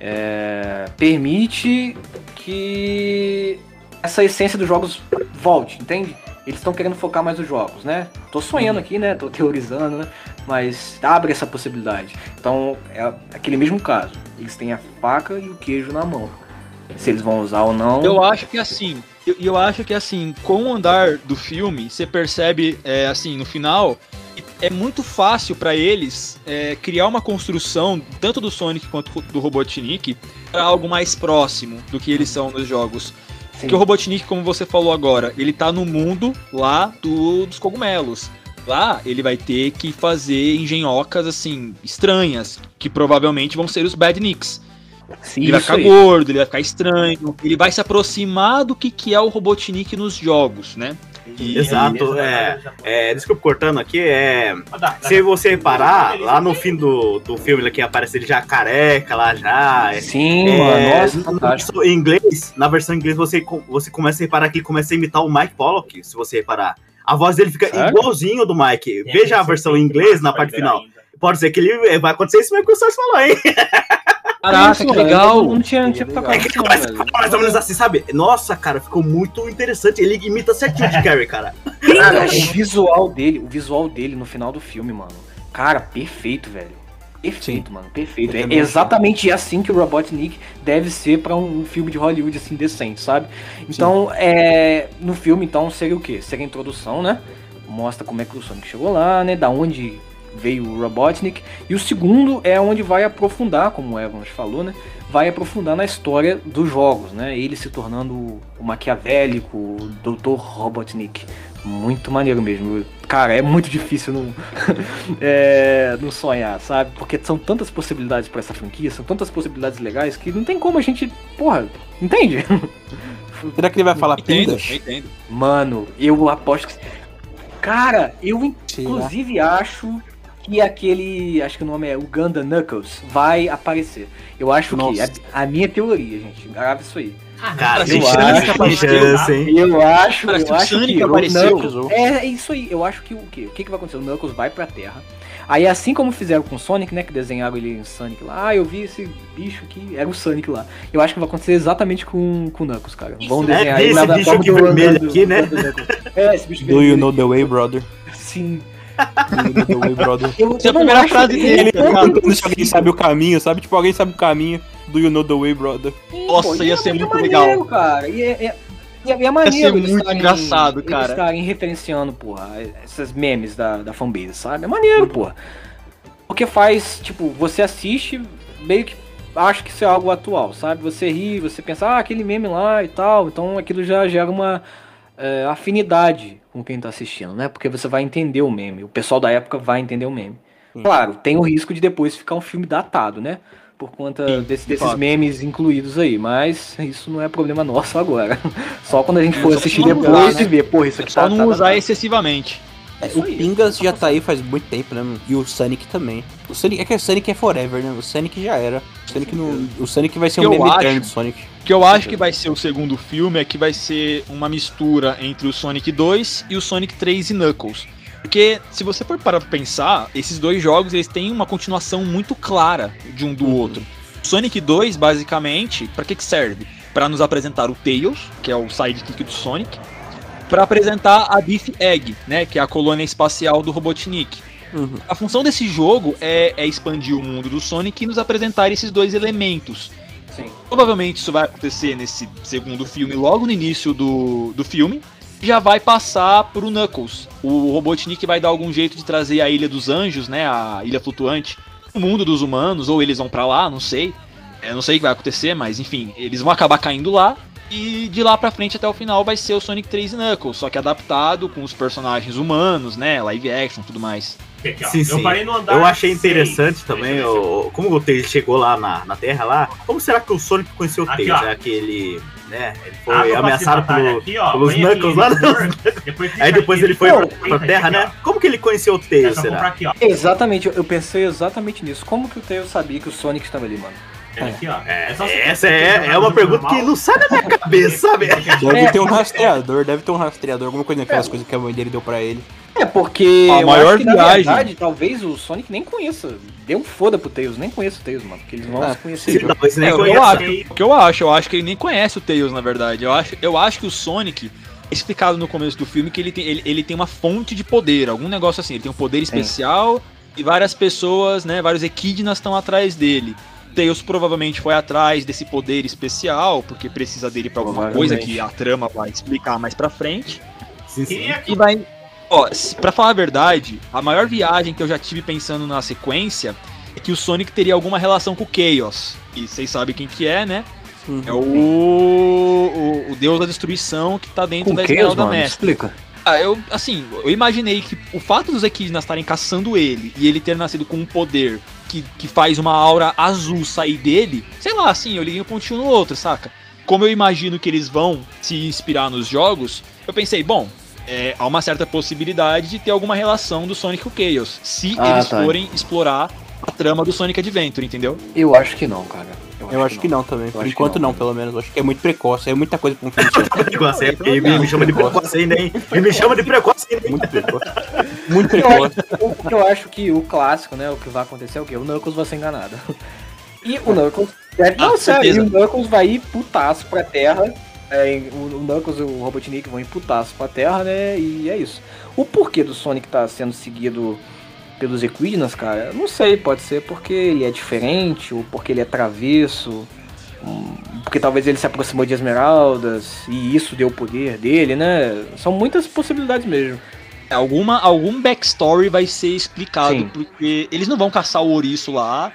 É, permite que essa essência dos jogos volte, entende? Eles estão querendo focar mais nos jogos, né? Tô sonhando aqui, né? Tô teorizando, né? Mas abre essa possibilidade. Então, é aquele mesmo caso. Eles têm a faca e o queijo na mão. Se eles vão usar ou não. Eu acho que assim, eu, eu acho que assim, com o andar do filme, você percebe, é, assim, no final, é muito fácil pra eles é, criar uma construção, tanto do Sonic quanto do Robotnik, para algo mais próximo do que eles são nos jogos. Sim. Porque o Robotnik, como você falou agora, ele tá no mundo lá do- dos cogumelos. Lá ele vai ter que fazer engenhocas assim, estranhas, que provavelmente vão ser os Badniks. Sim, Ele vai ficar aí. gordo, ele vai ficar estranho, ele vai se aproximar do que, que é o Robotnik nos jogos, né? E- Exato, é, é. Desculpa cortando aqui, é. Se você reparar, lá no fim do, do filme ele que aparece ele já careca lá já. é- Sim, é, mano. Nossa, na fantástico. versão- em inglês, na versão em inglês você, você começa a reparar que ele começa a imitar o Mike Pollock, se você reparar. A voz dele fica Sério? igualzinho do Mike. Veja a versão em inglês na parte final. pode ser que ele vai acontecer isso mesmo que o Sérgio falou, hein? Caraca, Isso, que legal. Não tinha, não tinha tocado É que nisso, não, mais, velho. mais ou menos assim, sabe? Nossa, cara, ficou muito interessante. Ele imita certinho de Carrey, cara. Cara, o visual dele, o visual dele no final do filme, mano. Cara, perfeito, velho. Perfeito, mano, perfeito. É exatamente assim que o Robotnik deve ser pra um filme de Hollywood assim decente, sabe? Então, é, no filme então seria o quê? Seria a introdução, né? Mostra como é que o Sonic chegou lá, né? Da onde veio o Robotnik. E o segundo é onde vai aprofundar, como o Evans falou, né? Vai aprofundar na história dos jogos, né? Ele se tornando o maquiavélico, o Dr. Robotnik. Muito maneiro mesmo. Cara, é muito difícil não, é, não sonhar, sabe? Porque são tantas possibilidades pra essa franquia, são tantas possibilidades legais que não tem como a gente. Porra, entende? Será que ele vai falar Entendo, pingas? eu entendo. Mano, eu aposto que. Cara, eu inclusive acho que aquele. Acho que o nome é Uganda Knuckles vai aparecer. Eu acho que. Nossa. A, a minha teoria, gente. Grave isso aí. Cara, eu acho chance, que hein? Eu acho, Parece que eu o acho Sonic que apareceu. o Knuckles, é, é isso aí. Eu acho que o quê? O que, que vai acontecer? O Knuckles vai pra Terra. Aí assim como fizeram com o Sonic, né? Que desenharam ele em Sonic lá. Ah, eu vi esse bicho aqui, era o Sonic lá. Eu acho que vai acontecer exatamente com, com o Knuckles, cara. Vão É, desenhar tem ele esse na bicho forma aqui do- vermelho do- aqui, né? do Knuckles. É, esse bicho Do you know the way, brother? Sim. Do you know the way, brother? Eu, Essa é a primeira acho frase ele- dele, perguntando se alguém sabe o caminho, sabe? Tipo, alguém sabe o caminho. Do you know the way, brother? Sim, Nossa, pô, e ia é- ser muito maneiro, legal. cara. E é, é, e é, e é maneiro eles muito estarem- engraçado, cara. estarem referenciando, porra, esses memes da, da fanbase, sabe? É maneiro, porra. Porque faz, tipo, você assiste, meio que acha que isso é algo atual, sabe? Você ri, você pensa, ah, aquele meme lá e tal. Então aquilo já gera uma é, afinidade com quem tá assistindo, né? Porque você vai entender o meme. O pessoal da época vai entender o meme. Claro, tem o risco de depois ficar um filme datado, né? Por conta Sim, desse- de desses fato. memes incluídos aí, mas isso não é problema nosso agora. Só quando a gente É, for só assistir depois né? e ver, porra, isso aqui Só tá, não tá usar datado. excessivamente. É, o aí. Pingas já tá aí faz muito tempo, né? E o Sonic também. O Sonic, é que o Sonic é forever, né? O Sonic já era. O Sonic, não, o Sonic vai ser Que um meme eterno do Sonic. O que eu acho que vai ser o segundo filme é que vai ser uma mistura entre o Sonic 2 e o Sonic 3 e Knuckles. Porque se você for parar pra pensar, esses dois jogos eles têm uma continuação muito clara de um do Uhum. outro. O Sonic 2, basicamente, pra que que serve? Pra nos apresentar o Tails, que é o sidekick do Sonic, pra apresentar a Beef Egg, né, que é a colônia espacial do Robotnik. Uhum. A função desse jogo é, é expandir o mundo do Sonic e nos apresentar esses dois elementos. Sim. Provavelmente isso vai acontecer nesse segundo filme, logo no início do, do filme. Já vai passar pro Knuckles. O Robotnik vai dar algum jeito de trazer a Ilha dos Anjos, né? A ilha flutuante, o mundo dos humanos, ou eles vão pra lá, não sei. Eu não sei o que vai acontecer, mas enfim, eles vão acabar caindo lá. E de lá pra frente até o final vai ser o Sonic 3 e Knuckles, só que adaptado com os personagens humanos, né? Live action e tudo mais. Sim, sim. Eu parei no andar Eu achei seis. interessante Deixa também, o, como o Tails chegou lá na, na Terra lá. Como será que o Sonic conheceu o Tails? É aquele, né? Ele foi pra ameaçado pelo, aqui, ó, pelos Knuckles lá. depois Aí depois aqui. ele foi pra, pra Terra, aqui, né? Como que ele conheceu o Tails, será? aqui, ó. Exatamente, eu- eu pensei exatamente nisso. Como que o Tails sabia que o Sonic estava ali, mano? É aqui, ó. É Essa é, é uma pergunta normal. que não sai da minha cabeça, sabe? Deve ter um porque- rastreador, deve ter um rastreador, alguma coisa daquelas É. coisas que a mãe dele deu pra ele. É, porque A eu maior acho que, na viagem- verdade, talvez o Sonic nem conheça. Deu um foda pro Tails, nem conheço o Tails, mano. Porque eles vão Ah, se conhecer. Nem É, eu, o que eu acho, eu acho que ele nem conhece o Tails, na verdade. Eu acho, eu acho que o Sonic é explicado no começo do filme que ele tem, ele, ele tem uma fonte de poder, algum negócio assim. Ele tem um poder especial e várias pessoas, né, vários equidnas estão atrás dele. Tails provavelmente foi atrás desse poder especial, porque precisa dele pra alguma coisa que a trama vai explicar mais pra frente. Sim, sim. Que E vai. Ó, pra falar a verdade, a maior viagem que eu já tive pensando na sequência é que o Sonic teria alguma relação com o Chaos. E vocês sabem quem que é, né? Uhum. É o, o, o deus da destruição que tá dentro Com da Chaos, Esmeralda mano? Mestre. Explica. Ah, eu, assim, eu imaginei que o fato dos Equidnas estarem caçando ele e ele ter nascido com um poder que, que faz uma aura azul sair dele, sei lá, assim, eu liguei um pontinho no outro, saca? Como eu imagino que eles vão se inspirar nos jogos, eu pensei, bom, é, há uma certa possibilidade de ter alguma relação do Sonic com o Chaos, se Ah, eles tá. forem explorar a trama do Sonic Adventure, entendeu? Eu acho que não, cara. Eu acho que não também. Por acho que enquanto não. não, pelo menos. Eu acho que é muito precoce, é muita coisa pra um filme. Ele me chama de precoce ainda, hein? Ele me chama de precoce ainda, muito precoce. Muito Eu precoce. que eu acho que o clássico, né? O que vai acontecer é o quê? O Knuckles vai ser enganado. E o Knuckles. É, não, Ah, e o Knuckles vai ir putaço pra terra. É, o, o Knuckles e o Robotnik vão ir putaço pra terra, né? E é isso. O porquê do Sonic tá sendo seguido pelos Equidnas, cara, não sei. Pode ser porque ele é diferente, ou porque ele é travesso. hum, Porque talvez ele se aproximou de Esmeraldas e isso deu o poder dele, né? São muitas possibilidades mesmo. Alguma, algum backstory vai ser explicado, Sim. porque eles não vão caçar o ouriço lá.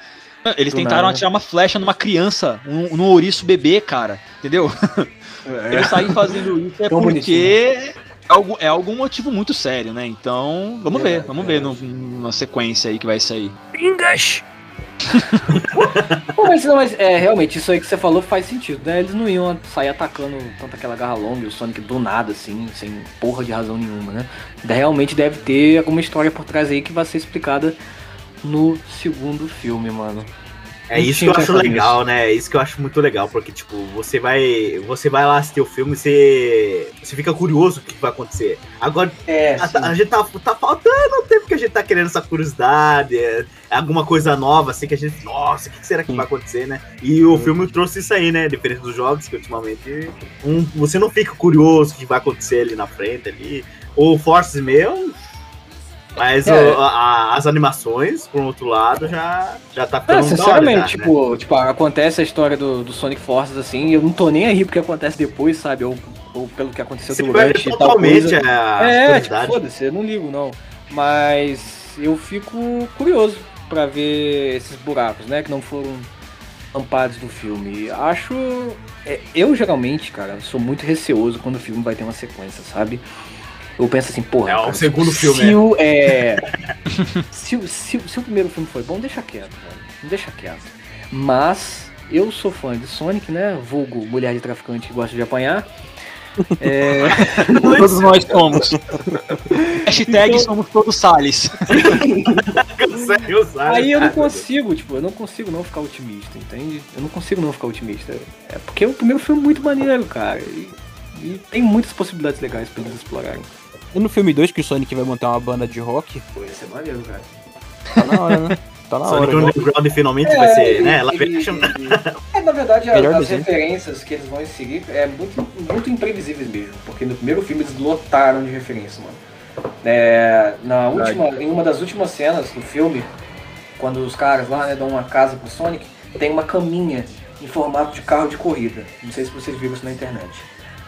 Eles Do tentaram nada. atirar uma flecha numa criança, um, num ouriço bebê, cara. Entendeu? Eles saem fazendo isso é Tão porque é algum, é algum motivo muito sério, né? Então, vamos ver, Verdade, vamos ver no, na sequência aí que vai sair. Pô, mas, não, mas é, realmente, isso aí que você falou faz sentido, né? Eles não iam sair atacando tanto aquela garra longa e o Sonic do nada, assim, sem porra de razão nenhuma, né? Realmente deve ter alguma história por trás aí que vai ser explicada no segundo filme, mano. É isso que eu acho legal, né? É isso que eu acho muito legal, porque, tipo, você vai. Você vai lá assistir o filme e você. Você fica curioso o que vai acontecer. Agora, É, a, a gente tá, tá faltando um tempo que a gente tá querendo essa curiosidade, é, alguma coisa nova, assim, que a gente. Nossa, o que será que vai acontecer, né? E o filme trouxe isso aí, né? Diferente dos jogos, que ultimamente. um- você não fica curioso o que vai acontecer ali na frente ali. O Force meu. Mas É. o- a- as animações, por outro lado, já, já tá É, ficando hora sinceramente, já, né? tipo, tipo, acontece a história do, do Sonic Forces assim, eu não tô nem aí porque acontece depois, sabe? Ou, ou pelo que aconteceu Você durante e tal totalmente coisa. a É, tipo, foda-se, eu não ligo não. Mas eu fico curioso pra ver esses buracos, né? Que não foram tampados do filme. Acho. é, Eu geralmente, cara, sou muito receoso quando o filme vai ter uma sequência, sabe? Eu penso assim, porra. É o cara, segundo se filme, O, é, se, o- se, o- se o primeiro filme foi bom, deixa quieto, velho. Deixa quieto. Mas eu sou fã de Sonic, né? Vulgo mulher de traficante que gosta de apanhar. É, Todos nós somos. Hashtag somos todos Salles. Aí eu não consigo, tipo, eu não consigo não ficar otimista, entende? Eu não consigo não ficar otimista. É porque o primeiro filme é muito maneiro, cara. E, e tem muitas possibilidades legais pra eles explorarem. E no filme 2 que o Sonic vai montar uma banda de rock, Pô, ia ser maneiro, cara. tá na hora, né? Tá na hora. Sonic né? Underground finalmente vai ser, né? Live action. É, na verdade, Melhor as, referências que eles vão inserir é muito, muito imprevisíveis mesmo. Porque no primeiro filme eles lotaram de referência, mano. É, na última, em uma das últimas cenas do filme, quando os caras lá né, dão uma casa pro Sonic, tem uma caminha em formato de carro de corrida. Não sei se vocês viram isso na internet.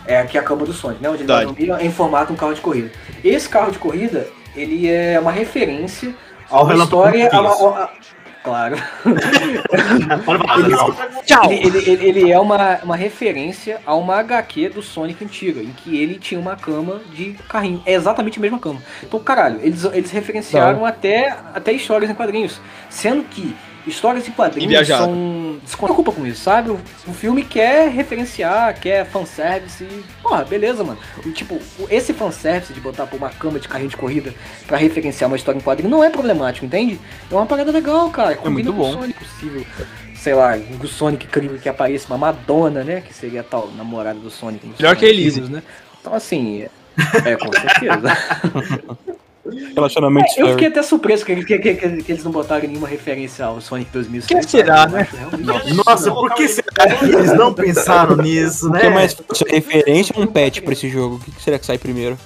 É aqui a cama do Sonic, né? Onde ele vai dormir é em formato de um carro de corrida. Esse carro de corrida, ele é uma referência Ao a uma história. a uma- a- Claro. Pode falar. Tchau! Ele, ele- ele- ele é uma, uma referência a uma HQ do Sonic antiga, em que ele tinha uma cama de carrinho. É exatamente a mesma cama. Então, caralho, eles, eles referenciaram até, até histórias em quadrinhos. Sendo que histórias em quadrinhos são. Preocupa com isso, sabe? O, filme quer referenciar, quer fanservice. E, porra, beleza, mano. O, tipo, esse fanservice de botar por uma cama de carrinho de corrida pra referenciar uma história em quadrinho não é problemático, entende? É uma parada legal, cara. Combina muito com o bom. Sonic possível. Sei lá, o Sonic incrível que apareça uma Madonna, né? Que seria a tal namorada do Sonic. Melhor que a Elise. filmes, né? Então, assim, é, com certeza. Relacionamento Eu fiquei até surpreso que, que, que, que- que eles não botaram nenhuma referência ao Sonic 2007. Que será, né? realmente- Nossa, por que será que eles não pensaram nisso, O né? que é mais fácil, referência ou um patch pra esse jogo? O que que será que sai primeiro?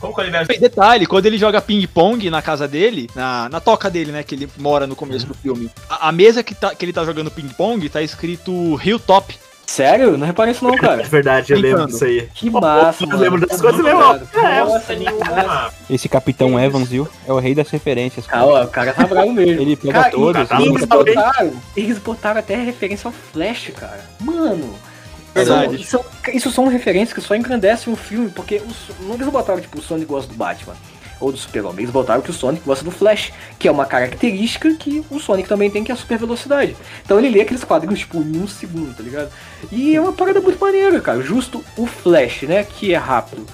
Como que o universo E detalhe, quando ele joga ping-pong na casa dele, na, na toca dele, né, que ele mora no começo do filme, a, a mesa que, tá, que ele tá jogando ping-pong tá escrito Hilltop. Sério? Não reparei isso não, É cara. verdade, eu lembro disso aí. Que massa, Eu mano. lembro das Tá coisas mesmo. irado. É, Nossa, nenhuma. Esse Capitão Evans, viu? É o rei das referências. Ah, ó, o cara tá bravo mesmo. Ele pega Cara, todas. E, e eles botaram, eles botaram até referência ao Flash, cara. Mano. Verdade. São, são- isso são referências que só engrandecem o filme, porque os, não eles botaram, tipo, o Sonic gosta do Batman ou do Super-Homem. Eles botaram que o Sonic gosta do Flash, que é uma característica que o Sonic também tem, que é a super velocidade. Então ele lê aqueles quadrinhos, tipo, em um segundo, tá ligado? E é uma parada muito maneira, cara. Justo o Flash, né, que é rápido.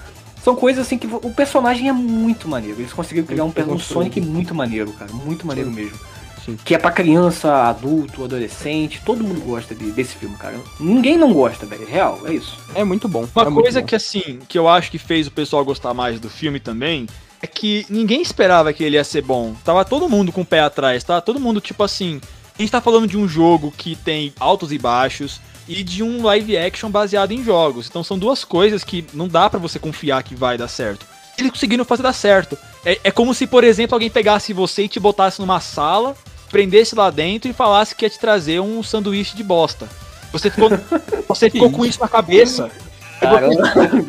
São coisas assim que o personagem é muito maneiro. Eles conseguiram criar um, um Sonic muito maneiro, cara. Muito maneiro mesmo. Sim. que é pra criança, adulto, adolescente, todo mundo gosta de- desse filme, cara. Ninguém não gosta, velho. Real, é isso. É muito bom. Uma é coisa bom. que, assim, que eu acho que fez o pessoal gostar mais do filme também é que ninguém esperava que ele ia ser bom. Tava todo mundo com o pé atrás, tava todo mundo tipo assim. A gente tá falando de um jogo que tem altos e baixos e de um live action baseado em jogos. Então são duas coisas que não dá pra você confiar que vai dar certo. Eles conseguiram fazer dar certo. É, é como se, por exemplo, alguém pegasse você e te botasse numa sala, prendesse lá dentro e falasse que ia te trazer um sanduíche de bosta. Você ficou, você ficou com isso na cabeça.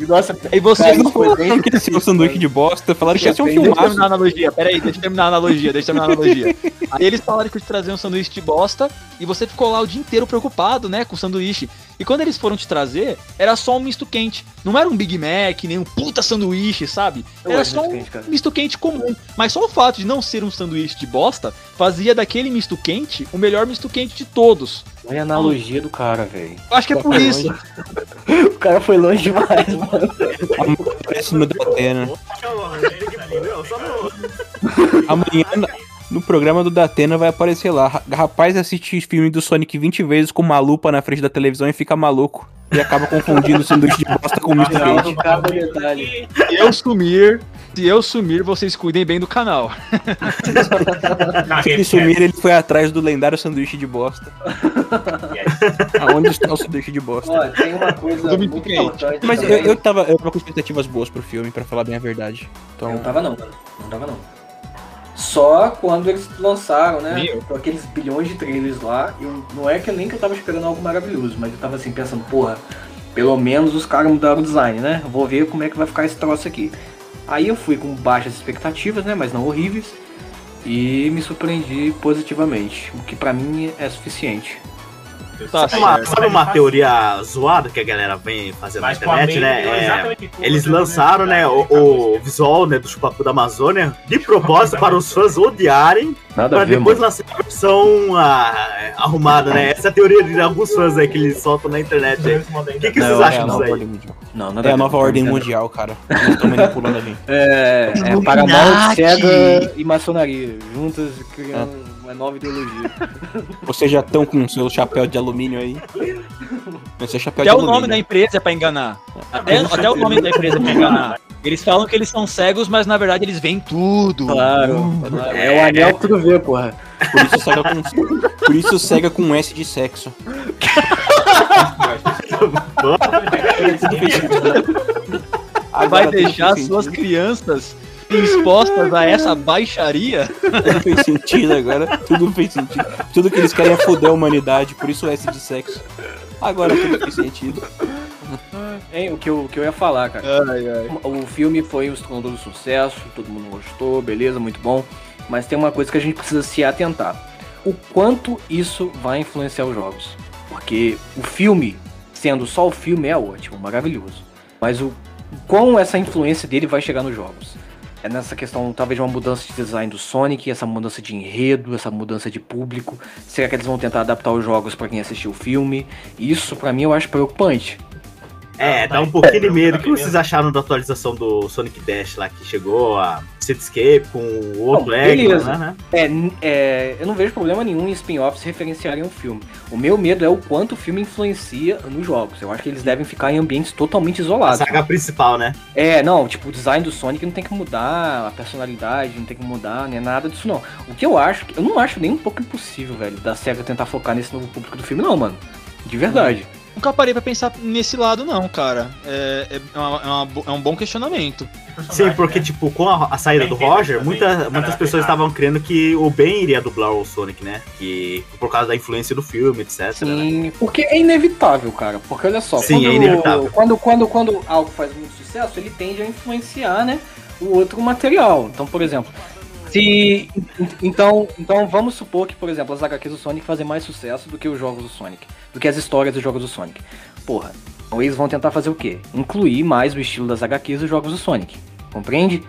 Nossa, E você Cara, não bem Não queria ser um sanduíche de bosta, falaram que ia ser um Deixa eu terminar a analogia, peraí, deixa eu terminar a analogia, deixa eu terminar a analogia. Aí eles falaram que te traziam um sanduíche de bosta e você ficou lá o dia inteiro preocupado, né, com o sanduíche. E quando eles foram te trazer, era só um misto quente. Não era um Big Mac, nem um puta sanduíche, sabe? Eu Era só um misto quente comum. Mas só o fato de não ser um sanduíche de bosta fazia daquele misto quente o melhor misto quente de todos. Olha a analogia do cara, velho. Eu acho que é por isso. O cara foi longe demais, mano. Parece no no- Amanhã, no- programa do Datena, vai aparecer lá. Ra- Rapaz assiste filme do Sonic 20 vezes com uma lupa na frente da televisão e fica maluco. E acaba confundindo o sanduíche de bosta com cada detalhe. Se eu sumir, se eu sumir, vocês cuidem bem do canal. Se ele sumir, ele foi atrás do lendário sanduíche de bosta. Aonde está o sanduíche de bosta? Olha, tem uma coisa Do muito importante Mas eu, eu, tava, eu tava com expectativas boas pro filme, pra falar bem a verdade. Eu não Então, tava não, mano. Não tava não. Só quando eles lançaram, né? Com aqueles bilhões de trailers lá, eu, não é que nem que eu tava esperando algo maravilhoso, mas eu tava assim pensando, porra, pelo menos os caras mudaram o design, né? Vou ver como é que vai ficar esse troço aqui. Aí eu fui com baixas expectativas, né? Mas não horríveis. E me surpreendi positivamente, o que pra mim é suficiente. Tá Sabe uma, sabe uma teoria zoada que a galera vem fazendo na Mas com a internet, né? É, eles lançaram, né, o, o visual né, do Chupacu da Amazônia de propósito para os fãs odiarem, Nada para depois lançar a versão ah, arrumada, né? Essa é a teoria de alguns fãs aí que eles soltam na internet aí. O que, que Não, vocês acham é a disso aí? Não, nada É a nova não ordem mundial, cara. Eles estão manipulando a gente. É, é. Paramount, SEGA e maçonaria, juntas criando uma nova ideologia. Vocês já estão com seu chapéu de alumínio aí? Esse é chapéu Até de o alumínio. nome da empresa é pra enganar. Até, até o nome da empresa é pra enganar. Eles falam que eles são cegos, mas na verdade eles veem tudo. Claro, claro. É, o anel que tu vê, porra. Por isso cega com, por isso cega com um S de sexo. Vai tudo deixar suas crianças expostas a essa baixaria? Tudo fez sentido agora. Tudo fez sentido. Tudo que eles querem é foder a humanidade, por isso o S de sexo. Agora tudo fez sentido. Hein, o, que eu, o que eu ia falar, cara. Ai, ai. O filme foi um estrondoso sucesso, todo mundo gostou, beleza, muito bom. Mas tem uma coisa que a gente precisa se atentar. O quanto isso vai influenciar os jogos. Porque o filme, sendo só o filme, é ótimo, maravilhoso. Mas o o quão essa influência dele vai chegar nos jogos. É nessa questão, talvez, de uma mudança de design do Sonic, essa mudança de enredo, essa mudança de público. Será que eles vão tentar adaptar os jogos pra quem assistiu o filme? Isso, pra mim, eu acho preocupante. É, dá um pouquinho de medo. O que vocês acharam da atualização do Sonic Dash lá que chegou a Cityscape com o outro Não, Eggman, beleza. né? É, é, eu não vejo problema nenhum em spin-offs referenciarem o filme. O meu medo é o quanto o filme influencia nos jogos. Eu acho que eles devem ficar em ambientes totalmente A isolados. saga principal, né? É, não, tipo, o design do Sonic não tem que mudar, a personalidade não tem que mudar, nem nada disso não. O que eu acho, eu não acho nem um pouco impossível, velho, da SEGA tentar focar nesse novo público do filme, não, mano. De verdade. Nunca parei pra pensar nesse lado, não, cara. É, é, uma- é uma é um bom questionamento. Sim, porque, tipo, com a, a saída do Roger, muita, muitas pessoas estavam crendo que o Ben iria dublar o Sonic, né? Que por causa da influência do filme, etc. né? Sim, porque é inevitável, cara. Porque olha só, Sim, quando, é inevitável. Quando, quando, quando algo faz muito sucesso, ele tende a influenciar, né, o outro material. Então, por exemplo, se. Então, então vamos supor que, por exemplo, as HQs do Sonic fazem mais sucesso do que os jogos do Sonic, do que as histórias dos jogos do Sonic. Porra, então eles vão tentar fazer o quê? Incluir mais o estilo das HQs dos jogos do Sonic. Compreende?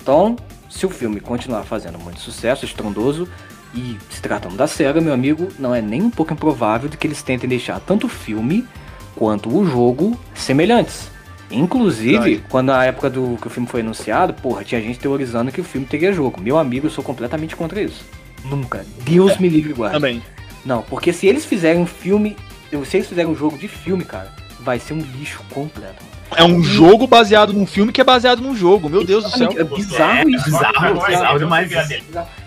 Então, se o filme continuar fazendo muito sucesso, estrondoso, e se tratando da SEGA, meu amigo, não é nem um pouco improvável de que eles tentem deixar tanto o filme quanto o jogo semelhantes. Inclusive, quando na época do que o filme foi anunciado, porra, tinha gente teorizando que o filme teria jogo. Meu amigo, eu sou completamente contra isso. Nunca. Deus me livre guarde. Também. Não, porque se eles fizerem um filme, se eles fizerem um jogo de filme, cara, vai ser um lixo completo. É um jogo baseado num filme que é baseado num jogo. Meu Deus do céu. É bizarro isso. bizarro, bizarro demais.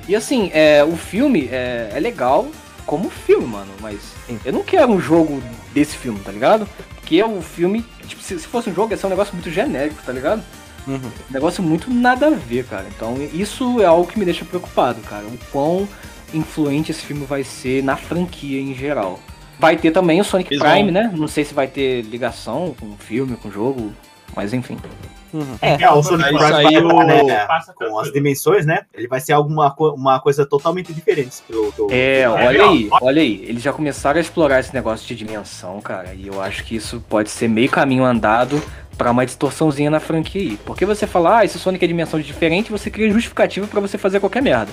E assim, é, o filme é, é legal como filme, mano, mas eu não quero um jogo desse filme, tá ligado? Porque o filme, tipo, se, se fosse um jogo, ia ser um negócio muito genérico, tá ligado? Uhum. Um negócio muito nada a ver, cara. Então, isso é algo que me deixa preocupado, cara. O quão influente esse filme vai ser na franquia em geral. Vai ter também o Sonic Eles Prime, vão- né? Não sei se vai ter ligação com o filme, com o jogo, mas enfim. Uhum. É, o Sonic Aí Prime saiu- vai, né, Passa com as dimensões, né? Ele vai ser alguma co- uma coisa totalmente diferente. Do, do- É, do- olha legal. aí, olha aí. Eles já começaram a explorar esse negócio de dimensão, cara. E eu acho que isso pode ser meio caminho andado pra uma distorçãozinha na franquia aí. Porque você fala, ah, esse Sonic é dimensão diferente, você cria justificativa pra você fazer qualquer merda.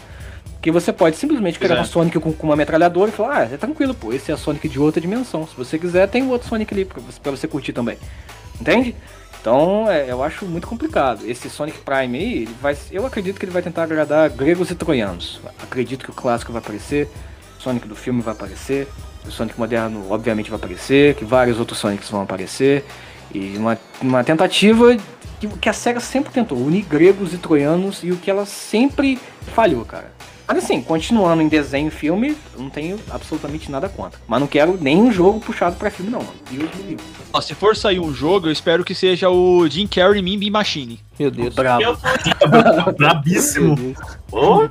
Porque você pode simplesmente pegar é. um Sonic com, com uma metralhadora e falar, ah, é tranquilo, pô, esse é Sonic de outra dimensão. Se você quiser, tem o outro Sonic ali pra você, pra você curtir também. Entende? Então, é, eu acho muito complicado. Esse Sonic Prime aí, vai, eu acredito que ele vai tentar agradar gregos e troianos. Acredito que o clássico vai aparecer, o Sonic do filme vai aparecer, o Sonic moderno obviamente vai aparecer, que vários outros Sonics vão aparecer. E uma, uma tentativa que, que a SEGA sempre tentou, unir gregos e troianos e o que ela sempre falhou, cara. Mas assim, continuando em desenho e filme, eu não tenho absolutamente nada contra. Mas não quero nenhum jogo puxado pra filme, não, mano. Deus me livre. Ó, se for sair um jogo, eu espero que seja o Jim Carrey Mimbi Machine. Meu Deus. Sou Brabíssimo. Ô,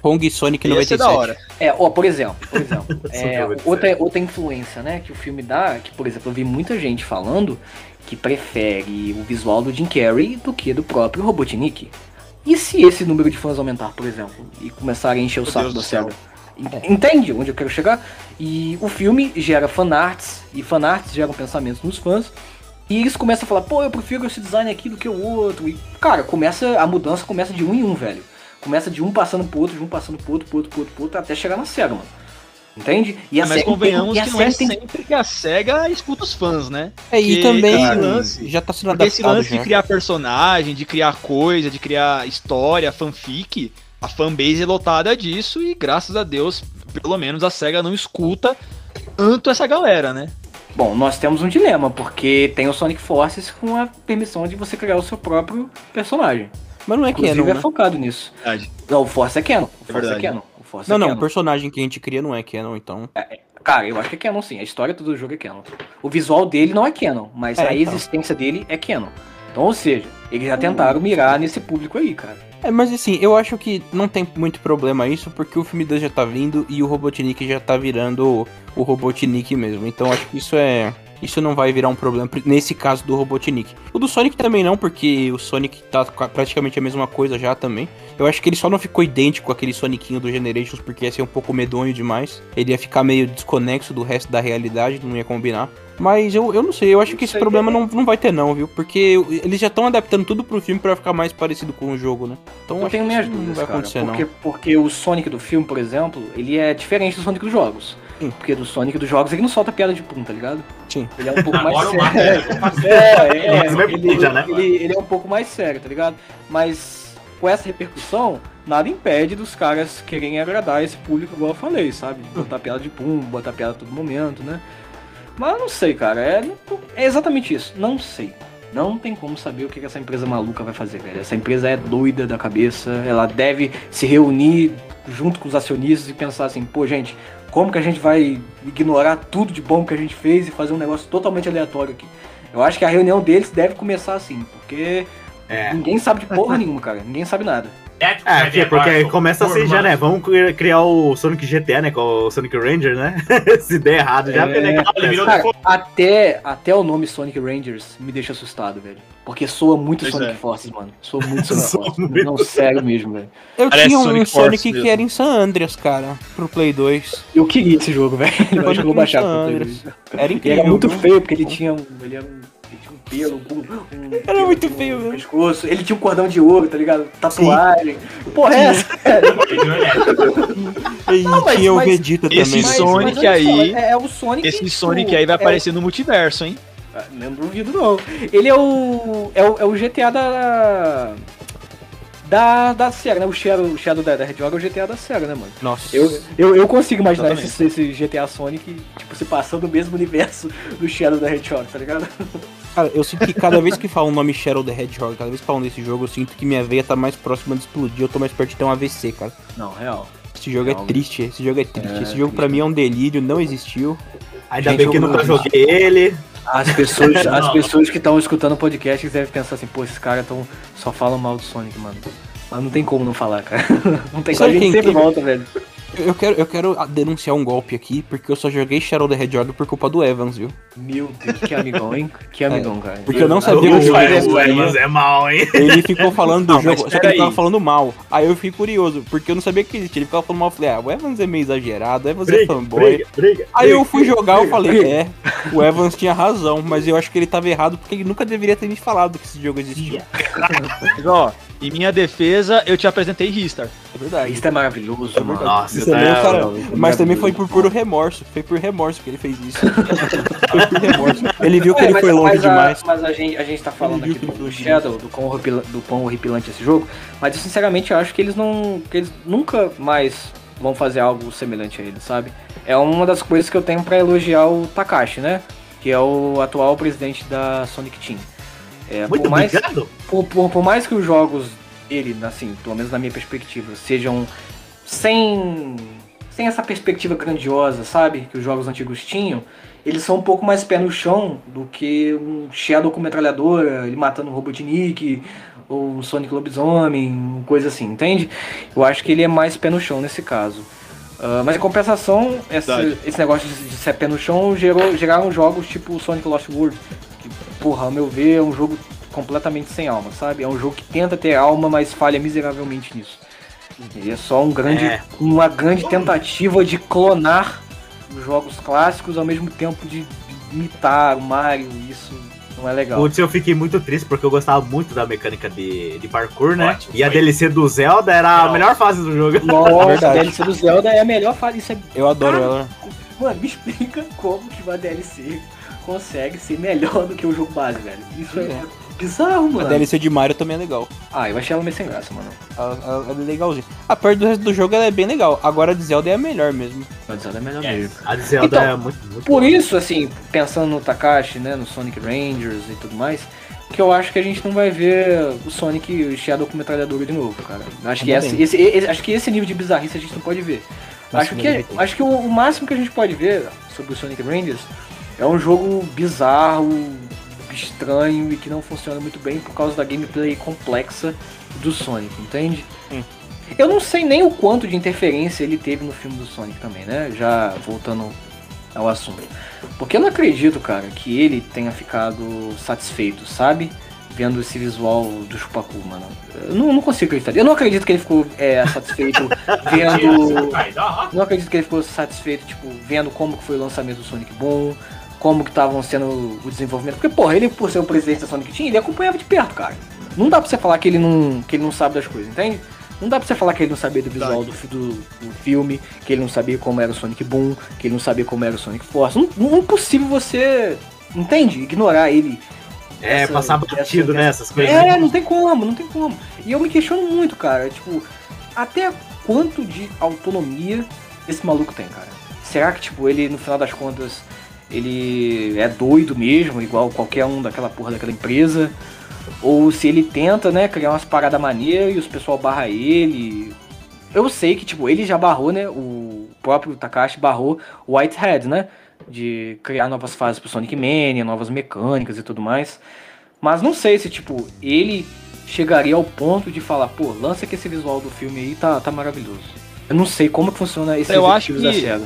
Hong Sonic Ia ser 97. da hora. É, ó, por exemplo, por exemplo, é, outra, outra influência, né, que o filme dá, que, por exemplo, eu vi muita gente falando que prefere o visual do Jim Carrey do que do próprio Robotnik. E se esse número de fãs aumentar, por exemplo, e começarem a encher o Meu saco Deus da do céu. SEGA? En- Entende onde eu quero chegar? E o filme gera fanarts, e fanarts geram pensamentos nos fãs, e eles começam a falar, pô, eu prefiro esse design aqui do que o outro. E, cara, começa a mudança começa de um em um, velho. Começa de um passando pro outro, de um passando pro outro, pro outro, pro outro, pro outro, até chegar na SEGA, mano. Entende? E a Mas SEGA convenhamos tem, e que não é tem- sempre que a SEGA escuta os fãs, né? É, e Que também lance- já tá sendo Porque esse adaptado lance já. de criar personagem, de criar coisa, de criar história, fanfic, a fanbase é lotada disso e graças a Deus, pelo menos a SEGA não escuta tanto essa galera, né? Bom, nós temos um dilema, porque tem o Sonic Forces com a permissão de você criar o seu próprio personagem. Mas não é Inclusive Canon, é né? focado nisso. Verdade. Não, o Force é Canon. O Force é, verdade. Canon. O Force Não, é não, o personagem que a gente cria não é Canon, então. Cara, eu acho que é Canon sim. A história do jogo é Canon. O visual dele não é Canon, mas É, a então. existência dele é Canon. Então, ou seja, eles já tentaram mirar nesse público aí, cara. É, mas assim, eu acho que não tem muito problema isso, porque o filme 2 já tá vindo e o Robotnik já tá virando o, o Robotnik mesmo. Então acho que isso é. Isso não vai virar um problema pr- nesse caso do Robotnik. O do Sonic também não, porque o Sonic tá praticamente a mesma coisa já também. Eu acho que ele só não ficou idêntico com aquele Sonicinho do Generations, porque ia ser um pouco medonho demais. Ele ia ficar meio desconexo do resto da realidade, não ia combinar. Mas eu, eu não sei, eu acho que esse problema não, não vai ter não, viu? Porque eles já estão adaptando tudo pro filme pra ficar mais parecido com o jogo, né? Então Eu acho tenho que minhas isso não dúvidas, vai cara. acontecer Porque, não. porque o Sonic do filme, por exemplo, ele é diferente do Sonic dos jogos. Sim. Porque do Sonic dos jogos ele não solta piada de pum, tá ligado? Sim. Ele é um pouco mais Agora sério. É, é, ele, puta, ele, ele é um pouco mais sério, tá ligado? Mas com essa repercussão, nada impede dos caras quererem agradar esse público, igual eu falei, sabe? Botar piada de pum, botar piada a todo momento, né? Mas eu não sei, cara. É, é exatamente isso. Não sei. Não tem como saber o que essa empresa maluca vai fazer, velho. Essa empresa é doida da cabeça. Ela deve se reunir junto com os acionistas e pensar assim, pô, gente, como que a gente vai ignorar tudo de bom que a gente fez e fazer um negócio totalmente aleatório aqui? Eu acho que a reunião deles deve começar assim, porque É. ninguém sabe de porra nenhuma, cara. Ninguém sabe nada. É, aqui, porque começa assim já, né? Vamos cri- criar o Sonic GT, né? Com o Sonic Ranger, né? Se der errado, já É. né? Cara, até, até o nome Sonic Rangers me deixa assustado, velho. Porque soa muito Pois Sonic é. Forces, mano. Soa muito Sonic Soa Forces. muito. Não, sério mesmo, velho. Eu Parece tinha um Sonic Sonic, que mesmo. era em San Andreas, cara, pro Play 2. Eu queria esse jogo, velho. Eu acho que eu vou baixar pro Play Andreas. 2. Era incrível. era muito feio, porque ele tinha um. Ele, era ele tinha um pelo, um, um Era muito um feio mesmo. pescoço. Ele tinha um cordão de ouro, tá ligado? Tatuagem. Porra, é essa? E Não, mas- tinha o Vegeta Esse também. Mas- Sonic mas aí- É, é o Sonic. Esse tipo, Sonic aí vai é aparecer no multiverso, hein? Ah, Não duvido não. Ele é o. É o, é o GTA da. da, da SEGA, né? O Shadow, o Shadow da, da Hedgehog é o GTA da SEGA, né, mano? Nossa. Eu, eu, eu consigo imaginar esse, esse GTA Sonic, tipo, se passando no mesmo universo do Shadow da Hedgehog, tá ligado? Cara, eu sinto que cada vez que falam o nome Shadow the Hedgehog, cada vez que falam desse jogo, eu sinto que minha veia tá mais próxima de explodir, eu tô mais perto de ter um AVC, cara. Não, real. Esse jogo é Não. triste, esse jogo é triste. É, esse jogo pra triste. mim é um delírio, não existiu. Ainda Gente, bem que eu- nunca joguei ele. As pessoas, as pessoas que estão escutando o podcast devem pensar assim, pô, esses caras tão, só falam mal do Sonic, mano. Mas não tem como não falar, cara. Não tem como, a gente sempre quem- volta, velho. Eu quero, eu quero denunciar um golpe aqui, porque eu só joguei Shadow the Hedgehog por culpa do Evans, viu? Meu Deus, que amigão, hein? Que amigão, cara. Porque eu não sabia o, que o o. Evans é mal, hein? Ele ficou falando do Não, jogo, só que ele tava falando mal. Aí eu fiquei curioso, porque eu não sabia que existia. Ele ficava falando mal, eu falei, ah, o Evans é meio exagerado, o Evans é Briga, fanboy. briga, briga. Aí eu briga, fui jogar, eu briga. falei, é, o Evans tinha razão, mas eu acho que ele tava errado porque ele nunca deveria ter me falado que esse jogo existia. Mas, ó, em minha defesa, eu te apresentei Ristar. É verdade. Isso é maravilhoso, mano. Nossa, Isso também, é, cara, não, mas também foi por puro remorso. Foi por remorso que ele fez isso. foi por remorso. Ele viu que É, ele mas- foi longe mas a- demais. Mas a gente, a gente tá falando Ele aqui do, do Shadow, do quão, do quão horripilante esse jogo, mas eu sinceramente acho que eles não. que eles nunca mais vão fazer algo semelhante a ele, sabe? É uma das coisas que eu tenho pra elogiar o Takashi, né? Que é o atual presidente da Sonic Team. É, Muito por, mais, obrigado. por, por, por mais que os jogos dele, assim, pelo menos na minha perspectiva, sejam sem, sem essa perspectiva grandiosa, sabe? Que os jogos antigos tinham, eles são um pouco mais pé no chão do que um Shadow com metralhadora, ele matando um Robotnik, ou um Sonic Lobisomem, coisa assim, entende? Eu acho que ele é mais pé no chão nesse caso. Ah, mas em compensação, esse, esse negócio de, de ser pé no chão gerou, geraram jogos tipo Sonic Lost World, porra, ao meu ver, é um jogo completamente sem alma, sabe? É um jogo que tenta ter alma, mas falha miseravelmente nisso. Ele é só um grande, É. uma grande tentativa de clonar os jogos clássicos ao mesmo tempo de, imitar o Mario. Isso não é legal. Putz, eu fiquei muito triste porque eu gostava muito da mecânica de, de parkour, né? Ótimo, e a. DLC do Zelda era a melhor fase do jogo. Nossa, a Verdade. DLC do Zelda é a melhor fase. Isso é Eu adoro Cara, ela. Mano, me explica como que uma DLC consegue ser melhor do que o jogo base, velho. Isso é bizarro, A mano. DLC de Mario também é legal. Ah, eu achei ela meio sem graça, mano. Ela, ela- ela é legalzinha. A parte do resto do jogo ela é bem legal. Agora a de Zelda é a melhor mesmo. Mas ela é melhor É. mesmo. A de Zelda Então, é muito, muito Por boa. isso, assim, pensando no Takashi, né, no Sonic Rangers e tudo mais, que eu acho que a gente não vai ver o Sonic Shadow com metralhadora de novo, cara. Acho que, Ainda esse, esse, acho que esse nível de bizarrice a gente não pode ver. Nossa, acho que, ter. acho que o, o máximo que a gente pode ver sobre o Sonic Rangers é um jogo bizarro, estranho e que não funciona muito bem por causa da gameplay complexa do Sonic, entende? Hum. Eu não sei nem o quanto de interferência ele teve no filme do Sonic também, né? Já voltando ao assunto. Porque eu não acredito, cara, que ele tenha ficado satisfeito, sabe? Vendo esse visual do Chupacu, mano. Eu não, não consigo acreditar. Eu não acredito que ele ficou é, satisfeito vendo. Não acredito que ele ficou satisfeito, tipo, vendo como que foi o lançamento do Sonic Boom, como que estavam sendo o desenvolvimento. Porque, porra, ele, por ser o presidente da Sonic Team, ele acompanhava de perto, cara. Não dá pra você falar que ele não, que ele não sabe das coisas, entende? Não dá pra você falar que ele não sabia do visual do, do, do filme, que ele não sabia como era o Sonic Boom, que ele não sabia como era o Sonic Force. Não, não é possível você, entende? Ignorar ele. É, essa- passar batido, essa- né? Essas coisas. É, não tem como, não tem como. E eu me questiono muito, cara. Tipo, até quanto de autonomia esse maluco tem, cara? Será que, tipo, ele, no final das contas, ele é doido mesmo, igual qualquer um daquela porra daquela empresa? Ou se ele tenta, né, criar umas paradas maneiras e os pessoal barra ele. Eu sei que, tipo, ele já barrou, né? O próprio Takashi barrou o Whitehead, né? De criar novas fases pro Sonic Mania, novas mecânicas e tudo mais. Mas não sei se, tipo, ele chegaria ao ponto de falar, pô, lança que esse visual do filme aí tá, tá maravilhoso. Eu não sei como que funciona esse Eu acho que- da SEGA.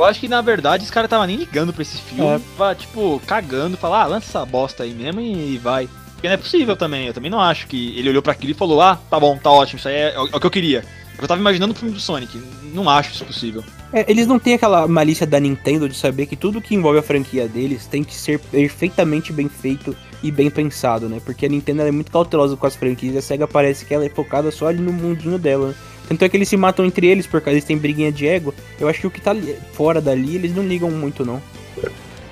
Eu acho que na verdade os caras tava nem ligando pra esse filme, É. tava, tipo, cagando, falar, ah, lança essa bosta aí mesmo e vai. Porque não é possível também, eu também não acho que ele olhou pra aquilo e falou, ah, tá bom, tá ótimo, isso aí é, é o que eu queria. Eu tava imaginando o filme do Sonic, não acho isso possível. É, eles não têm aquela malícia da Nintendo de saber que tudo que envolve a franquia deles tem que ser perfeitamente bem feito e bem pensado, né? Porque a Nintendo é muito cautelosa com as franquias e a SEGA parece que ela é focada só ali no mundinho dela. né? Tanto é que eles se matam entre eles porque eles têm briguinha de ego. Eu acho que o que tá fora dali eles não ligam muito, não.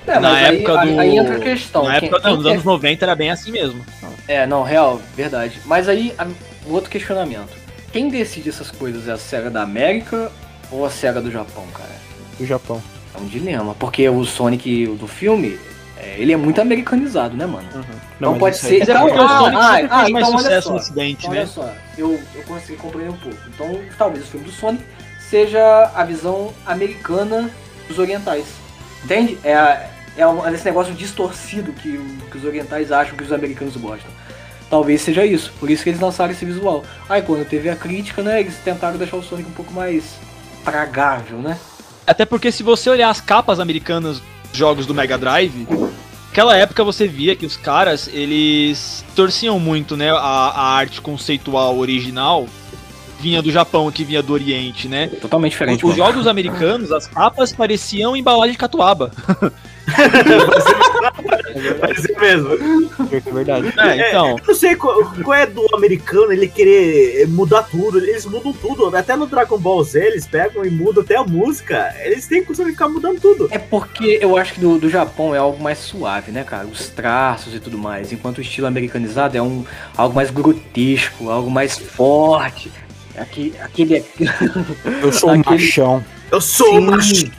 É, na mas aí, época do. aí entra a questão. Na quem- época, quem não, nos quer- anos 90 era bem assim mesmo. É, não, real, verdade. Mas aí a- outro questionamento. Quem decide essas coisas é a SEGA da América ou a SEGA do Japão, cara? O Japão. É um dilema, porque o Sonic do filme, é, ele é muito americanizado, né, mano? Então mas pode isso aí- ser. Mas é então, o ah, Sonic ah, sempre ah, fez mais então olha sucesso só. no ocidente, Então, né? olha só, eu, eu consegui compreender um pouco. Então, talvez o filme do Sonic seja a visão americana dos orientais. Entende? É, é um- esse negócio distorcido que, o- que os orientais acham que os americanos gostam. Talvez seja isso, por isso que eles lançaram esse visual. Aí quando teve a crítica, né, eles tentaram deixar o Sonic um pouco mais tragável, né? Até porque se você olhar as capas americanas dos jogos do Mega Drive, naquela época você via que os caras, eles torciam muito, né, a, a arte conceitual original vinha do Japão, que vinha do Oriente, né? Totalmente diferente. Os mano. jogos americanos, as capas pareciam embalagem de catuaba. Parecia mesmo. Pior que é verdade. É, então, Eu não sei qual, qual é do americano ele querer mudar tudo. Eles mudam tudo. Até no Dragon Ball Z eles pegam e mudam até a música. Eles têm de ficar mudando tudo. É porque eu acho que do, do Japão é algo mais suave, né, cara? Os traços e tudo mais. Enquanto o estilo americanizado é um, algo mais grotesco, algo mais forte. Aqui, aquele. Eu sou um Aquele- machão. Eu sou Sim. o machão.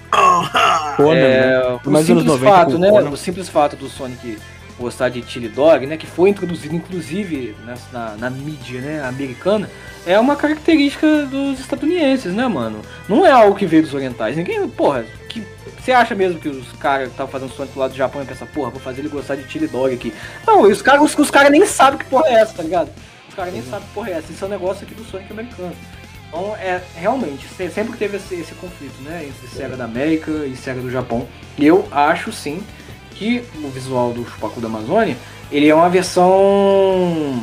Conan, É, né? o simples 90 fato, né? Conan. O simples fato do Sonic gostar de Chili Dog, né? Que foi introduzido, inclusive, na, na mídia né, americana, é uma característica dos estadunidenses, né, mano? Não é algo que veio dos orientais. Ninguém, porra, que. Você acha mesmo que os caras que estavam fazendo Sonic do lado do Japão iam pensar, porra, vou fazer ele gostar de Chili Dog aqui. Não, e os caras os, os caras nem sabem que porra é essa, tá ligado? Os caras nem sabem porra é essa. Isso é um negócio aqui do Sonic americano. Então, é, realmente, se- sempre teve esse, esse conflito, né, entre Sega da América e Sega do Japão. E eu acho, sim, que o visual do Chupacu da Amazônia, ele é uma versão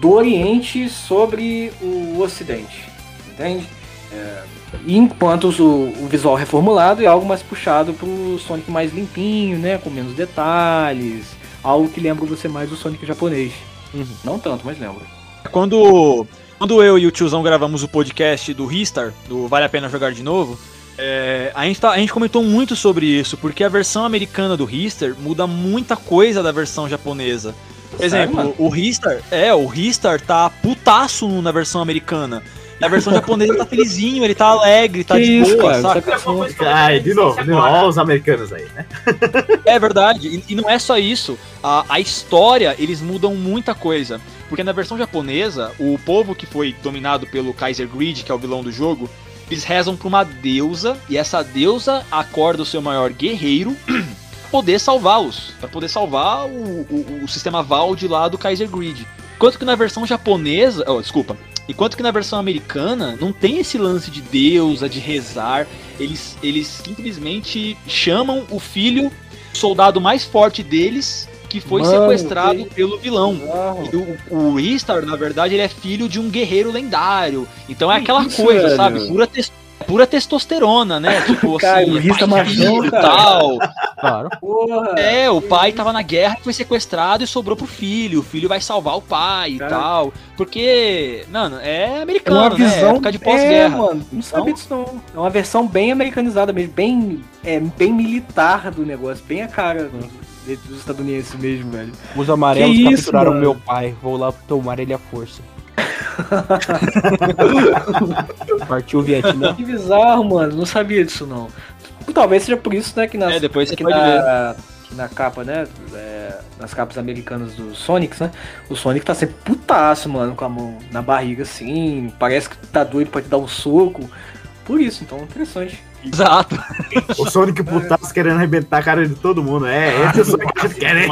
do Oriente sobre o Ocidente, entende? É, enquanto o, o visual reformulado é algo mais puxado pro Sonic mais limpinho, né, com menos detalhes, algo que lembra você mais do Sonic japonês. Uhum. Não tanto, mas lembra. quando, quando eu e o tiozão gravamos o podcast do Ristar, do Vale a Pena Jogar de Novo, é, a, gente tá- a gente comentou muito sobre isso, porque a versão americana do Ristar muda muita coisa da versão japonesa. Por Sério, exemplo, mano? o Ristar, é, o Ristar tá putaço na versão americana. E a versão japonesa ele tá felizinho, ele tá alegre, tá Que de isso, boa, cara? saca? É eu Ai, de novo, de novo. Olha os americanos aí, né? É verdade, e, e não é só isso. A, a história, eles mudam muita coisa. Porque na versão japonesa, o povo que foi dominado pelo Kaiser Greed, que é o vilão do jogo, eles rezam pra uma deusa, e essa deusa acorda o seu maior guerreiro pra poder salvá-los. Pra poder salvar o, o, o sistema Vald lá do Kaiser Greed. Enquanto que na versão japonesa. Oh, desculpa. Enquanto que na versão americana não tem esse lance de deusa, de rezar. Eles, eles simplesmente chamam o filho, soldado mais forte deles, que foi Mano, sequestrado que- pelo vilão. O, o Ristar, na verdade, ele é filho de um guerreiro lendário. Então é Que aquela isso, coisa, velho? sabe? Pura, tes- pura testosterona, né? Tipo Cara, assim, o Ristar pai machão, tal. Claro. Porra! É, o pai tava na guerra, foi sequestrado e sobrou pro filho. O filho vai salvar o pai Cara. e tal. Porque, mano, é É uma americano, né? visão. Época de é, pós-guerra. mano, não sabia disso não. É uma versão bem americanizada mesmo, bem, é, bem militar do negócio, bem a cara do- dos estadunidenses mesmo, velho. Os amarelos Que isso, capturaram mano? meu pai. Vou lá tomar ele à força. Partiu o Vietnã. Que bizarro, mano. Não sabia disso não. Talvez seja por isso, né, que nas, É, depois você que pode na, que na capa, né, é, nas capas americanas do Sonic, né, o Sonic tá sempre putaço, mano, com a mão na barriga assim, parece que tá doido pra te dar um soco. Por isso, então, interessante. Exato. O Sonic putaço querendo arrebentar a cara de todo mundo. É, esse é o Sonic que a né?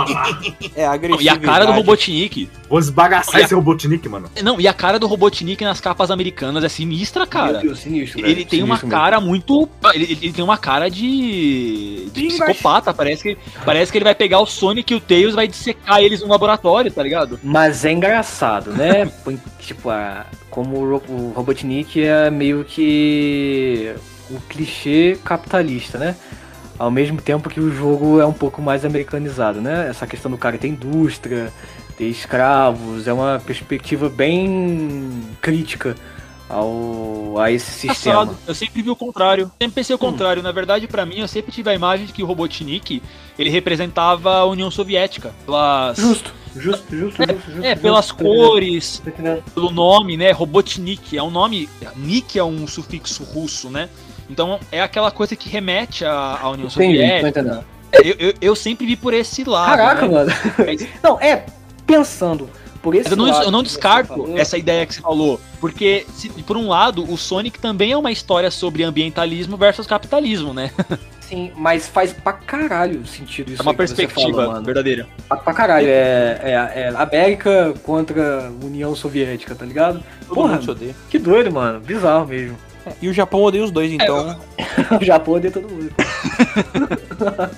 É agressivo. E a cara do Robotnik. Vou esbagaçar esse Robotnik, mano. Não, e a cara do Robotnik nas capas americanas é sinistra, cara. Meu Deus, sinistro, Ele velho, tem uma sinistro mesmo. cara muito. Ele, ele- tem uma cara de. de Sim, psicopata. Parece que, parece que ele vai pegar o Sonic e o Tails e vai dissecar eles no laboratório, tá ligado? Mas é engraçado, né? Tipo, a, como o Robotnik é meio que o clichê capitalista, né? Ao mesmo tempo que o jogo é um pouco mais americanizado, né? Essa questão do cara ter indústria, ter escravos, é uma perspectiva bem crítica ao, a esse sistema. Engraçado. Eu sempre vi o contrário. Sempre pensei o contrário. Na verdade, pra mim, eu sempre tive a imagem de que o Robotnik ele representava a União Soviética. Pelas, Justo. Justo, justo, justo, justo. É, justo. pelas cores, pelo nome, né? Robotnik é um nome. Nick é um sufixo russo, né? Então é aquela coisa que remete à, União Entendi, Soviética. Eu, eu, eu sempre vi por esse lado. Caraca, né? mano. Mas- Não, é, pensando por esse eu não, lado eu não descarto essa ideia que você falou. Porque, se- por um lado, o Sonic também é uma história sobre ambientalismo versus capitalismo, né? Sim, mas faz pra caralho sentido isso É uma aí que você perspectiva fala, mano. verdadeira. Pra, pra caralho, é, é, é América contra União Soviética, tá ligado? Todo Porra, que doido, mano. Bizarro mesmo. É, E o Japão odeia os dois, então. O Japão odeia todo mundo. então tá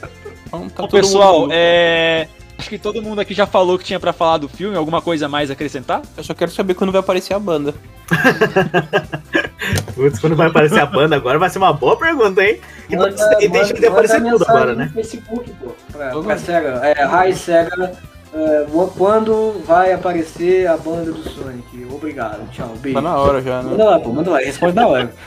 Bom, todo pessoal, mundo- é... acho que todo mundo aqui já falou que tinha pra falar do filme. Alguma coisa a mais a acrescentar? Eu só quero saber quando vai aparecer a banda. Putz, quando vai aparecer a banda agora vai ser uma boa pergunta, hein? E, Manda- e chance de aparecer tudo agora, no né? Facebook, pô, pra, pra. Sega. É, hi Sega, é, quando vai aparecer a banda do Sonic? Obrigado, tchau, beijo. Tá na hora já, né? Manda lá, pô, manda lá, responde na hora.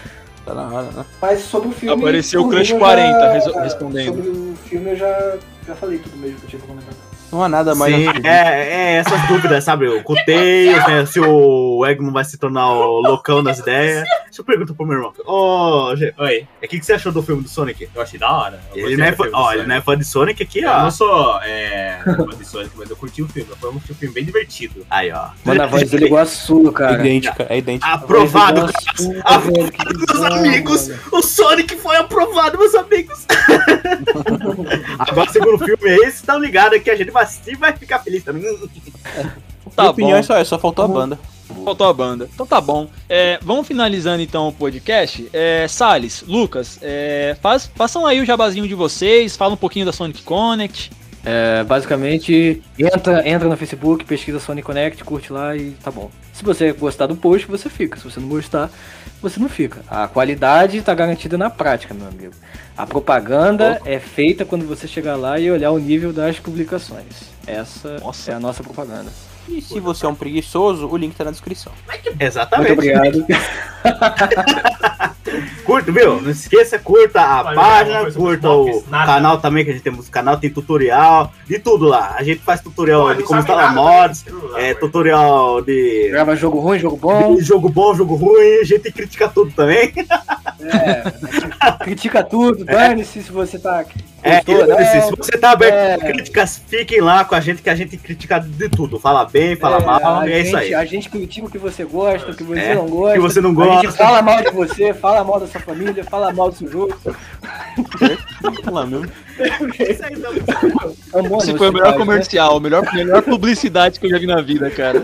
Tá na hora, né? Mas sobre o filme. Apareceu o Crush mim, eu 40 reso- respondendo. Sobre o filme eu já, já falei tudo mesmo que eu tinha pra comentar. Não há nada mais. Sim, a fugir. é, é essas dúvidas, sabe? O Tails, né? Se o Eggman vai se tornar o loucão das ideias. Deixa eu perguntar pro meu irmão. Ô, Gê, Oi, o que, que você achou do filme do Sonic? eu achei da hora. Eu Ele não, é fã, ó, ele não é fã de Sonic aqui, Eu ó. não sou é, fã de Sonic, mas eu curti o filme. Foi um filme bem divertido. Aí, ó. Mano, a voz dele é igual a sua, cara. idêntica, é idêntica. Aprovado, é igual a sua, Aprovado, meus amigos. O Sonic foi aprovado, meus amigos. Agora, segundo filme é esse, tá ligado que a gente vai vai ficar feliz também. Tá Minha opinião bom. é só, é, só faltou a banda. Faltou a banda. Então tá bom. É, vamos finalizando então o podcast. É, Salles, Lucas, é, faz, façam aí o jabazinho de vocês, fala um pouquinho da Sonic Connect. É, basicamente, entra, entra no Facebook, pesquisa Sonic Connect, curte lá e tá bom. Se você gostar do post, você fica. Se você não gostar, você não fica. A qualidade tá garantida na prática, meu amigo. A propaganda é feita quando você chegar lá e olhar o nível das publicações. Essa Nossa. é a nossa propaganda. E se você é um preguiçoso, o link tá na descrição. Muito Exatamente. obrigado. Curta, viu? Não esqueça, curta a Olha, página, curta o nada. canal também, que a gente tem o canal, tem tutorial, de tudo lá. A gente faz tutorial Pô, de como instalar mods, né? Lá, é, tutorial de, Grava jogo ruim, jogo bom. de jogo bom, jogo ruim, a gente critica tudo também. É, critica tudo, dane-se se você tá. É, gostou, e, não. se você tá aberto É. a críticas, fiquem lá com a gente, que a gente critica de tudo. Fala bem, fala mal, a e é isso gente- aí. A gente critica o que você gosta, o que você É, não gosta. que você não A gosta. gente fala mal de você, fala mal da sua família, fala mal do seu jogo. Lá mesmo. Isso aí, bom Esse foi o melhor cara, né? comercial, a melhor, melhor publicidade que eu já vi na vida, cara.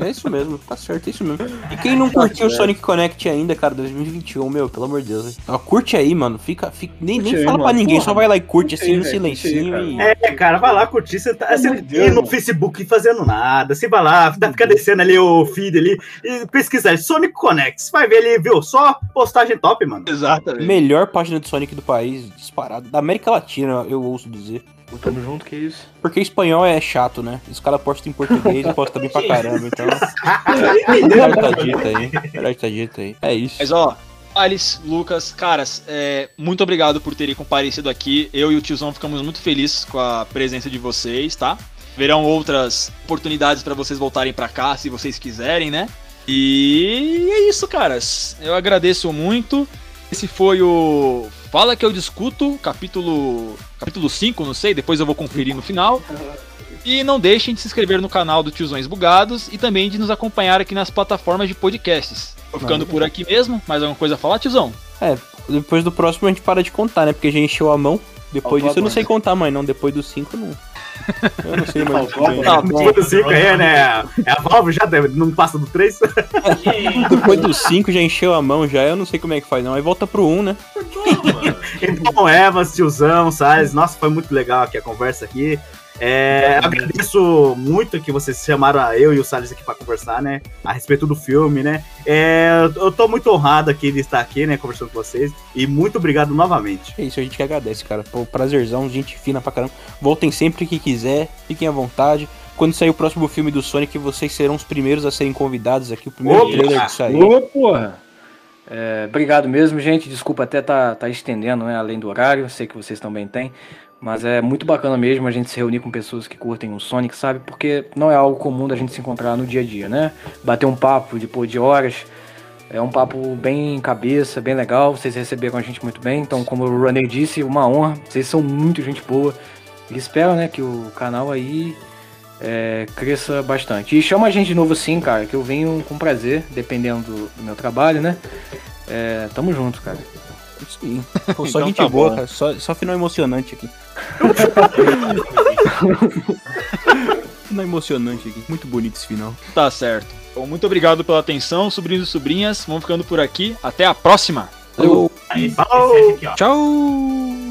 É isso mesmo, tá certo, é isso mesmo. E quem não curtiu o Sonic Connect ainda, cara, 2021, meu, pelo amor de Deus. Ó, curte aí, mano. Fica, fica nem, nem aí, fala pra mano. ninguém, Porra, só vai lá e curte assim aí, no curte aí, silencinho cara. e. É, cara, vai lá curtir. Você tá você Deus, no mano. Facebook fazendo nada. Você vai lá, tá, fica descendo ali o feed ali e pesquisar Sonic Connect. Você vai ver ali, viu? Só postagem top, mano. Exatamente. Melhor página de Sonic do país, disparado. Da América Latina, eu ouço dizer. Tamo junto, que isso. Porque espanhol é chato, né? Os caras postam em português e postam bem pra caramba, então. Melhor tá dito aí. Melhor tá dito aí. É isso. Mas ó, Alice, Lucas, caras, é, muito obrigado por terem comparecido aqui. Eu e o tiozão ficamos muito felizes com a presença de vocês, tá? Verão outras oportunidades pra vocês voltarem pra cá, se vocês quiserem, né? E é isso, caras. Eu agradeço muito. Esse foi o Fala que eu discuto, capítulo capítulo 5, não sei, depois eu vou conferir no final. E não deixem de se inscrever no canal do Tiozões Bugados e também de nos acompanhar aqui nas plataformas de podcasts. Tô ficando por aqui mesmo, mais alguma coisa a falar, tiozão? É, depois do próximo a gente para de contar, né? Porque já encheu a mão. Depois Faltou disso eu a não sei contar mais, não. Depois dos 5 não. Eu não sei. Tá bom. Depois do 5 aí, né? É a Valve já deve- não passa do 3. Depois dos 5 já encheu a mão, já. Eu não sei como é que faz, não. Aí volta pro 1, um, né? Então, Evas, tiozão, Salles, nossa, foi muito legal aqui a conversa aqui. É, eu agradeço muito que vocês chamaram eu e o Salles aqui pra conversar, né? A respeito do filme, né? É, eu tô muito honrado aqui de estar aqui, né? Conversando com vocês. E muito obrigado novamente. É isso, a gente que agradece, cara. Pô, prazerzão, gente fina pra caramba. Voltem sempre que quiser, fiquem à vontade. Quando sair o próximo filme do Sonic, vocês serão os primeiros a serem convidados aqui. O primeiro Opa! trailer que sair. Ô, porra. É, obrigado mesmo, gente. Desculpa até tá, tá estendendo, né, além do horário. Sei que vocês também têm. Mas é muito bacana mesmo a gente se reunir com pessoas que curtem o Sonic, sabe? Porque não é algo comum da gente se encontrar no dia a dia, né? Bater um papo depois de horas. É um papo bem cabeça, bem legal. Vocês receberam a gente muito bem. Então, como o Runner disse, uma honra. Vocês são muito gente boa. E espero, né, que o canal aí é, cresça bastante. E chama a gente de novo sim, cara, que eu venho com prazer, dependendo do, do meu trabalho, né? É, tamo junto, cara. Sim. Pô, só Então gente tá boa, cara. Só, só final emocionante aqui. Final emocionante aqui. Muito bonito esse final. Tá certo. Bom, muito obrigado pela atenção, sobrinhos e sobrinhas. Vamos ficando por aqui. Até a próxima. Falou. Aí, esse, esse aqui, ó. Tchau!